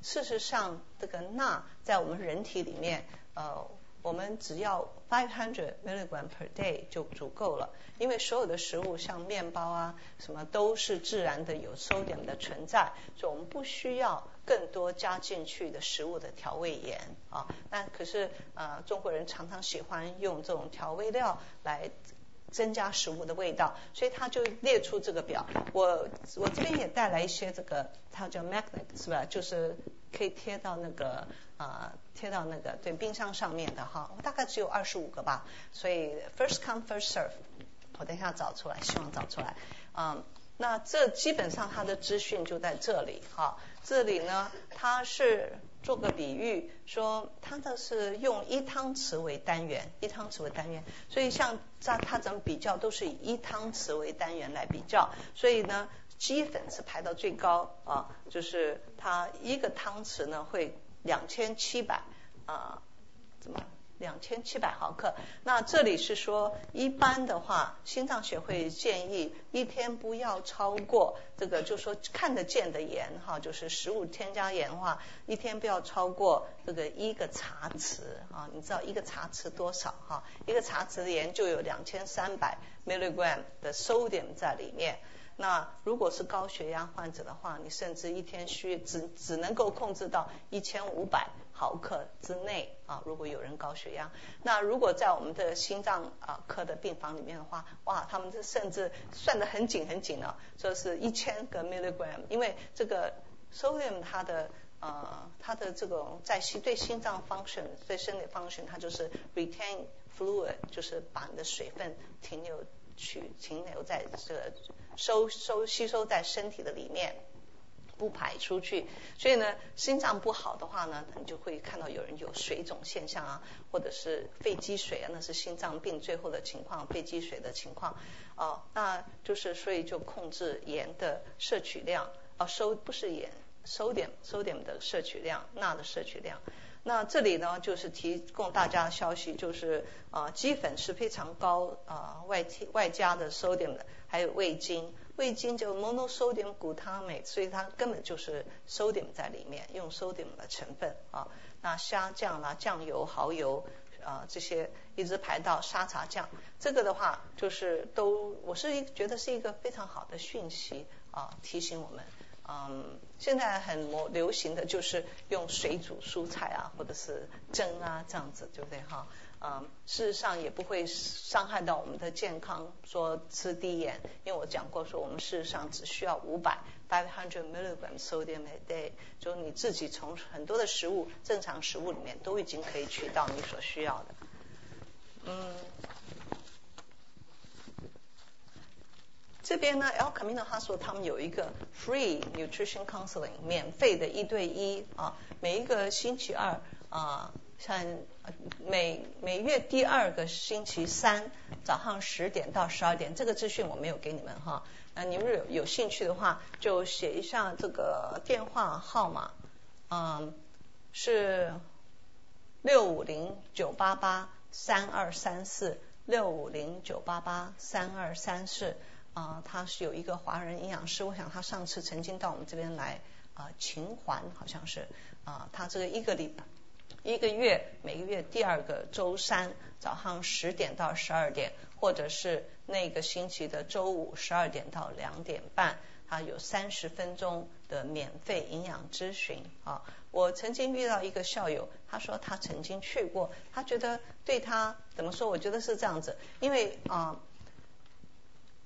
事实上这个钠在我们人体里面呃。我们只要 five hundred milligram per day 就足够了，因为所有的食物像面包啊什么都是自然的有 sodium 的存在，所以我们不需要更多加进去的食物的调味盐啊。那可是呃中国人常常喜欢用这种调味料来增加食物的味道，所以他就列出这个表。我我这边也带来一些这个，它叫 magnet 是吧？就是可以贴到那个啊。贴到那个对冰箱上面的哈，我大概只有二十五个吧，所以 first come first serve，我等一下找出来，希望找出来。嗯，那这基本上它的资讯就在这里哈，这里呢它是做个比喻，说它的是用一汤匙为单元，一汤匙为单元，所以像在它怎么比较都是以一汤匙为单元来比较，所以呢鸡粉是排到最高啊，就是它一个汤匙呢会。两千七百啊，怎么两千七百毫克？那这里是说一般的话，心脏学会建议一天不要超过这个，就说看得见的盐哈，就是食物添加盐的话，一天不要超过这个一个茶匙啊。你知道一个茶匙多少哈？一个茶匙的盐就有两千三百 milligram 的 sodium 在里面。那如果是高血压患者的话，你甚至一天需只只能够控制到一千五百毫克之内啊。如果有人高血压，那如果在我们的心脏啊科的病房里面的话，哇，他们这甚至算得很紧很紧了，说是一千个 milligram，因为这个 sodium 它的呃它的这种在心对心脏 function 对身体 function 它就是 retain fluid，就是把你的水分停留去停留在这个。收收吸收在身体的里面，不排出去，所以呢，心脏不好的话呢，你就会看到有人有水肿现象啊，或者是肺积水啊，那是心脏病最后的情况，肺积水的情况哦，那就是所以就控制盐的摄取量啊，收不是盐，收点收点的摄取量，钠的摄取量。那这里呢，就是提供大家消息，就是啊，鸡粉是非常高啊，外外加的 sodium 的，还有味精，味精就 monosodium glutamate，所以它根本就是 sodium 在里面，用 sodium 的成分啊。那虾酱啦、酱油、蚝油啊这些，一直排到沙茶酱，这个的话就是都，我是觉得是一个非常好的讯息啊，提醒我们。嗯，现在很流行的就是用水煮蔬菜啊，或者是蒸啊这样子，对不对哈？嗯，事实上也不会伤害到我们的健康。说吃低盐，因为我讲过说我们事实上只需要五百 five hundred milligrams sodium a day，就你自己从很多的食物正常食物里面都已经可以取到你所需要的。嗯。这边呢，El Camino 他说他们有一个 free nutrition counseling，免费的一对一啊，每一个星期二啊，像每每月第二个星期三早上十点到十二点，这个资讯我没有给你们哈。那你们有有兴趣的话，就写一下这个电话号码，嗯，是六五零九八八三二三四，六五零九八八三二三四。啊，他是有一个华人营养师，我想他上次曾经到我们这边来啊，秦环好像是啊，他这个一个礼拜一个月每个月第二个周三早上十点到十二点，或者是那个星期的周五十二点到两点半，他有三十分钟的免费营养咨询啊。我曾经遇到一个校友，他说他曾经去过，他觉得对他怎么说？我觉得是这样子，因为啊。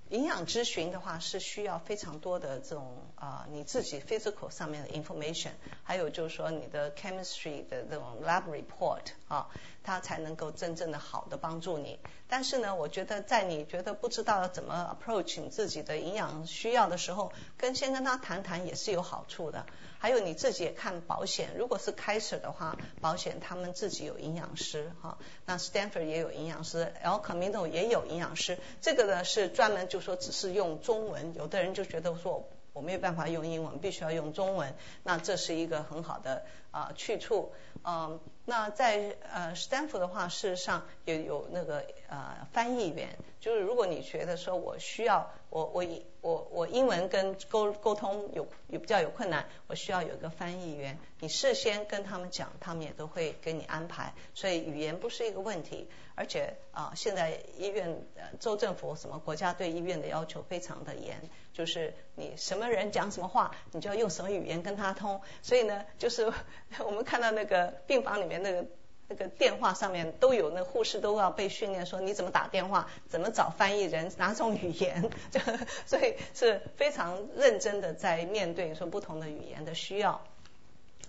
营养咨询的话是需要非常多的这种啊你自己 physical 上面的 information，还有就是说你的 chemistry 的这种 lab report 啊，它才能够真正的好的帮助你。但是呢，我觉得在你觉得不知道怎么 approach 你自己的营养需要的时候，跟先跟他谈谈也是有好处的。还有你自己也看保险，如果是开始的话，保险他们自己有营养师哈，那 Stanford 也有营养师，El Camino 也有营养师，这个呢是专门就说只是用中文，有的人就觉得说我没有办法用英文，必须要用中文，那这是一个很好的啊去处，嗯。那在呃，Stanford 的话，事实上也有那个呃翻译员，就是如果你觉得说我需要我我我我英文跟沟沟通有有比较有困难，我需要有一个翻译员，你事先跟他们讲，他们也都会给你安排，所以语言不是一个问题。而且啊，现在医院呃州政府什么国家对医院的要求非常的严，就是你什么人讲什么话，你就要用什么语言跟他通。所以呢，就是 我们看到那个病房里面。那个那个电话上面都有，那护士都要被训练说你怎么打电话，怎么找翻译人，哪种语言，就所以是非常认真的在面对说不同的语言的需要。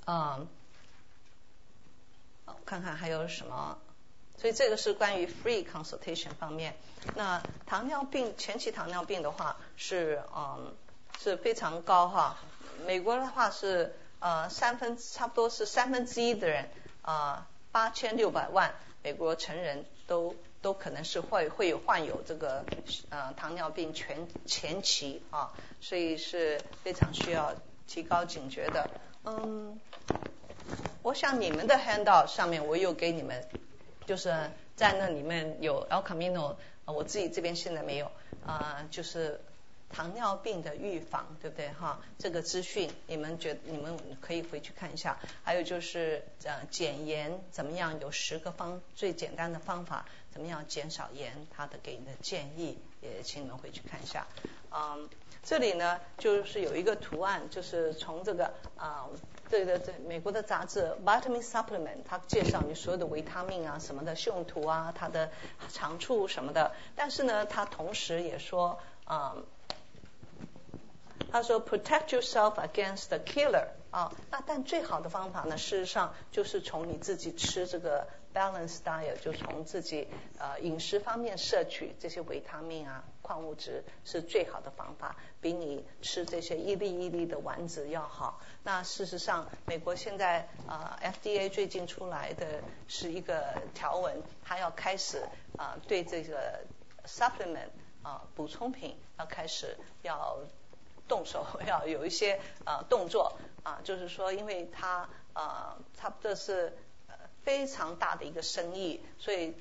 嗯，看看还有什么，所以这个是关于 free consultation 方面。那糖尿病前期糖尿病的话是嗯是非常高哈，美国的话是呃三分差不多是三分之一的人。啊，八千六百万美国成人都都可能是会会有患有这个呃糖尿病全前期啊，所以是非常需要提高警觉的。嗯，我想你们的 handout 上面我有给你们，就是在那里面有 El Camino，我自己这边现在没有啊，就是。糖尿病的预防，对不对哈？这个资讯你们觉你们可以回去看一下。还有就是呃减盐怎么样？有十个方最简单的方法，怎么样减少盐？他的给你的建议也请你们回去看一下。嗯，这里呢就是有一个图案，就是从这个啊这个这美国的杂志《Vitamin Supplement》，它介绍你所有的维他命啊什么的用途啊，它的长处什么的。但是呢，它同时也说啊。他说：“Protect yourself against the killer。”啊，那但最好的方法呢，事实上就是从你自己吃这个 balance diet，就从自己呃饮食方面摄取这些维他命啊、矿物质是最好的方法，比你吃这些一粒一粒的丸子要好。那事实上，美国现在呃 FDA 最近出来的是一个条文，它要开始啊对这个 supplement 啊补充品要开始要。动手要有一些呃动作啊，就是说，因为它呃，它这是非常大的一个生意，所以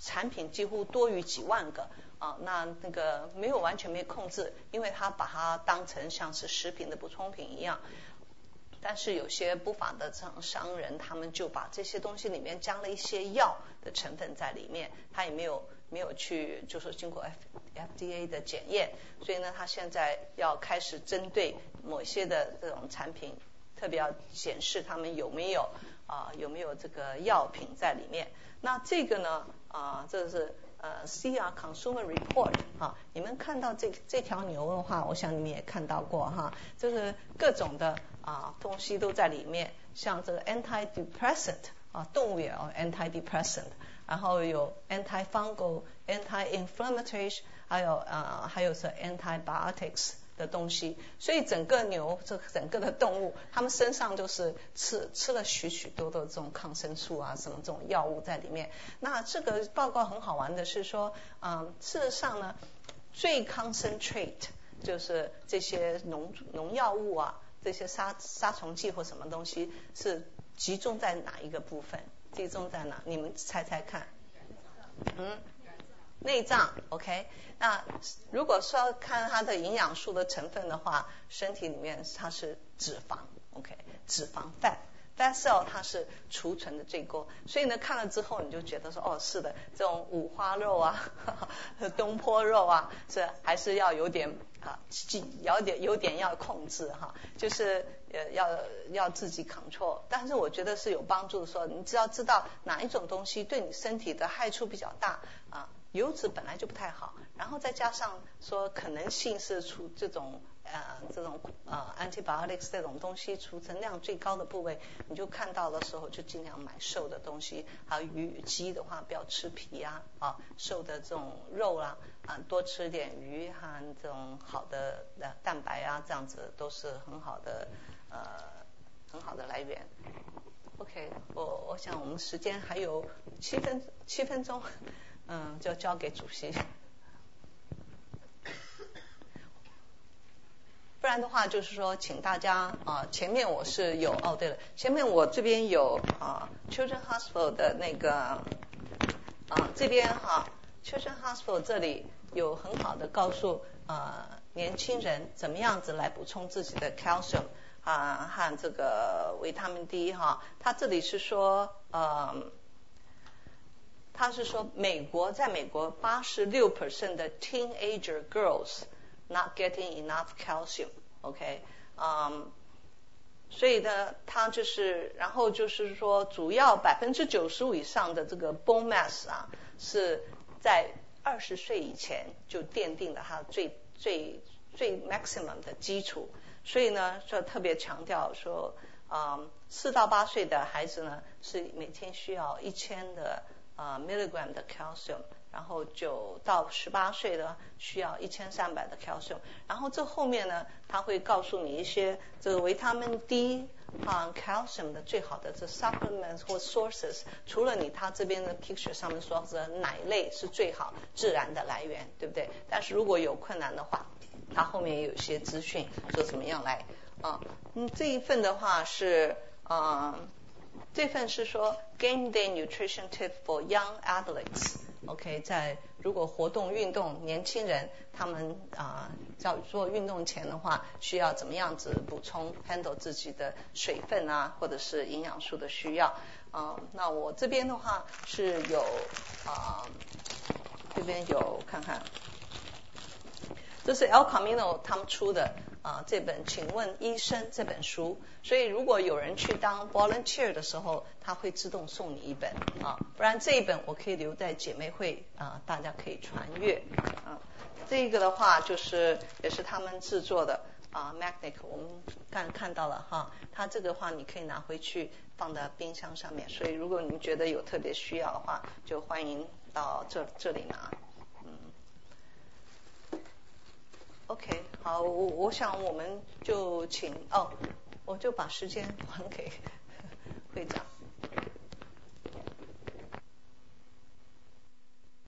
产品几乎多于几万个啊。那那个没有完全没控制，因为他把它当成像是食品的补充品一样。但是有些不法的商商人，他们就把这些东西里面加了一些药的成分在里面，他也没有。没有去，就是经过 F FDA 的检验，所以呢，他现在要开始针对某些的这种产品，特别要显示他们有没有啊有没有这个药品在里面。那这个呢啊，这是呃 CR Consumer Report 啊，你们看到这这条牛的话，我想你们也看到过哈，就是各种的啊东西都在里面，像这个 Antidepressant。啊，动物也有 antidepressant，然后有 antifungal、anti-inflammatory，还有啊，还有是 antibiotics 的东西。所以整个牛，这整个的动物，它们身上就是吃吃了许许多多这种抗生素啊，什么这种药物在里面。那这个报告很好玩的是说，嗯，事实上呢，最 concentrate 就是这些农农药物啊，这些杀杀虫剂或什么东西是集中在哪一个部分？集中在哪？你们猜猜看。嗯，内脏。OK。那如果说看它的营养素的成分的话，身体里面它是脂肪。OK，脂肪 fat。fat cell 它是储存的最多，所以呢看了之后你就觉得说哦是的，这种五花肉啊、东坡肉啊，是还是要有点啊，有点有点要控制哈，就是呃要要自己 control。但是我觉得是有帮助的，说你只要知道哪一种东西对你身体的害处比较大啊，油脂本来就不太好，然后再加上说可能性是出这种。呃，这种呃 antibiotics 这种东西储存量最高的部位，你就看到的时候就尽量买瘦的东西。还有鱼鸡的话，不要吃皮呀，啊，瘦的这种肉啦，啊，多吃点鱼和这种好的蛋白啊，这样子都是很好的呃很好的来源。OK，我我想我们时间还有七分七分钟，嗯，就交给主席。不然的话，就是说，请大家啊，前面我是有哦，对了，前面我这边有啊，Children Hospital 的那个啊，这边哈，Children Hospital 这里有很好的告诉啊年轻人怎么样子来补充自己的 calcium 啊和这个维他命 D 哈，他这里是说呃，他是说美国在美国八十六 percent 的 teenager girls。Not getting enough calcium, OK？嗯，所以呢，它就是，然后就是说，主要百分之九十五以上的这个 bone mass 啊，是在二十岁以前就奠定了它最最最 maximum 的基础。所以呢，就特别强调说，嗯，四到八岁的孩子呢，是每天需要一千的啊 milligram 的 calcium。然后九到十八岁的需要一千三百的 calcium，然后这后面呢，他会告诉你一些这个维他命 D 啊 calcium 的最好的这 supplements 或 sources，除了你他这边的 picture 上面说的奶类是最好自然的来源，对不对？但是如果有困难的话，他后面也有一些资讯说怎么样来啊，嗯这一份的话是啊，这份是说 game day nutrition tip for young athletes。OK，在如果活动运动，年轻人他们啊要做运动前的话，需要怎么样子补充 handle 自己的水分啊，或者是营养素的需要啊？那我这边的话是有啊，这边有看看，这是 El Camino 他们出的。啊，这本《请问医生》这本书，所以如果有人去当 volunteer 的时候，他会自动送你一本啊，不然这一本我可以留在姐妹会啊，大家可以传阅啊。这个的话就是也是他们制作的啊，Magnet，我们刚看到了哈，它这个话你可以拿回去放在冰箱上面，所以如果你觉得有特别需要的话，就欢迎到这这里拿。ok 好我我想我们就请哦我就把时间还给会长。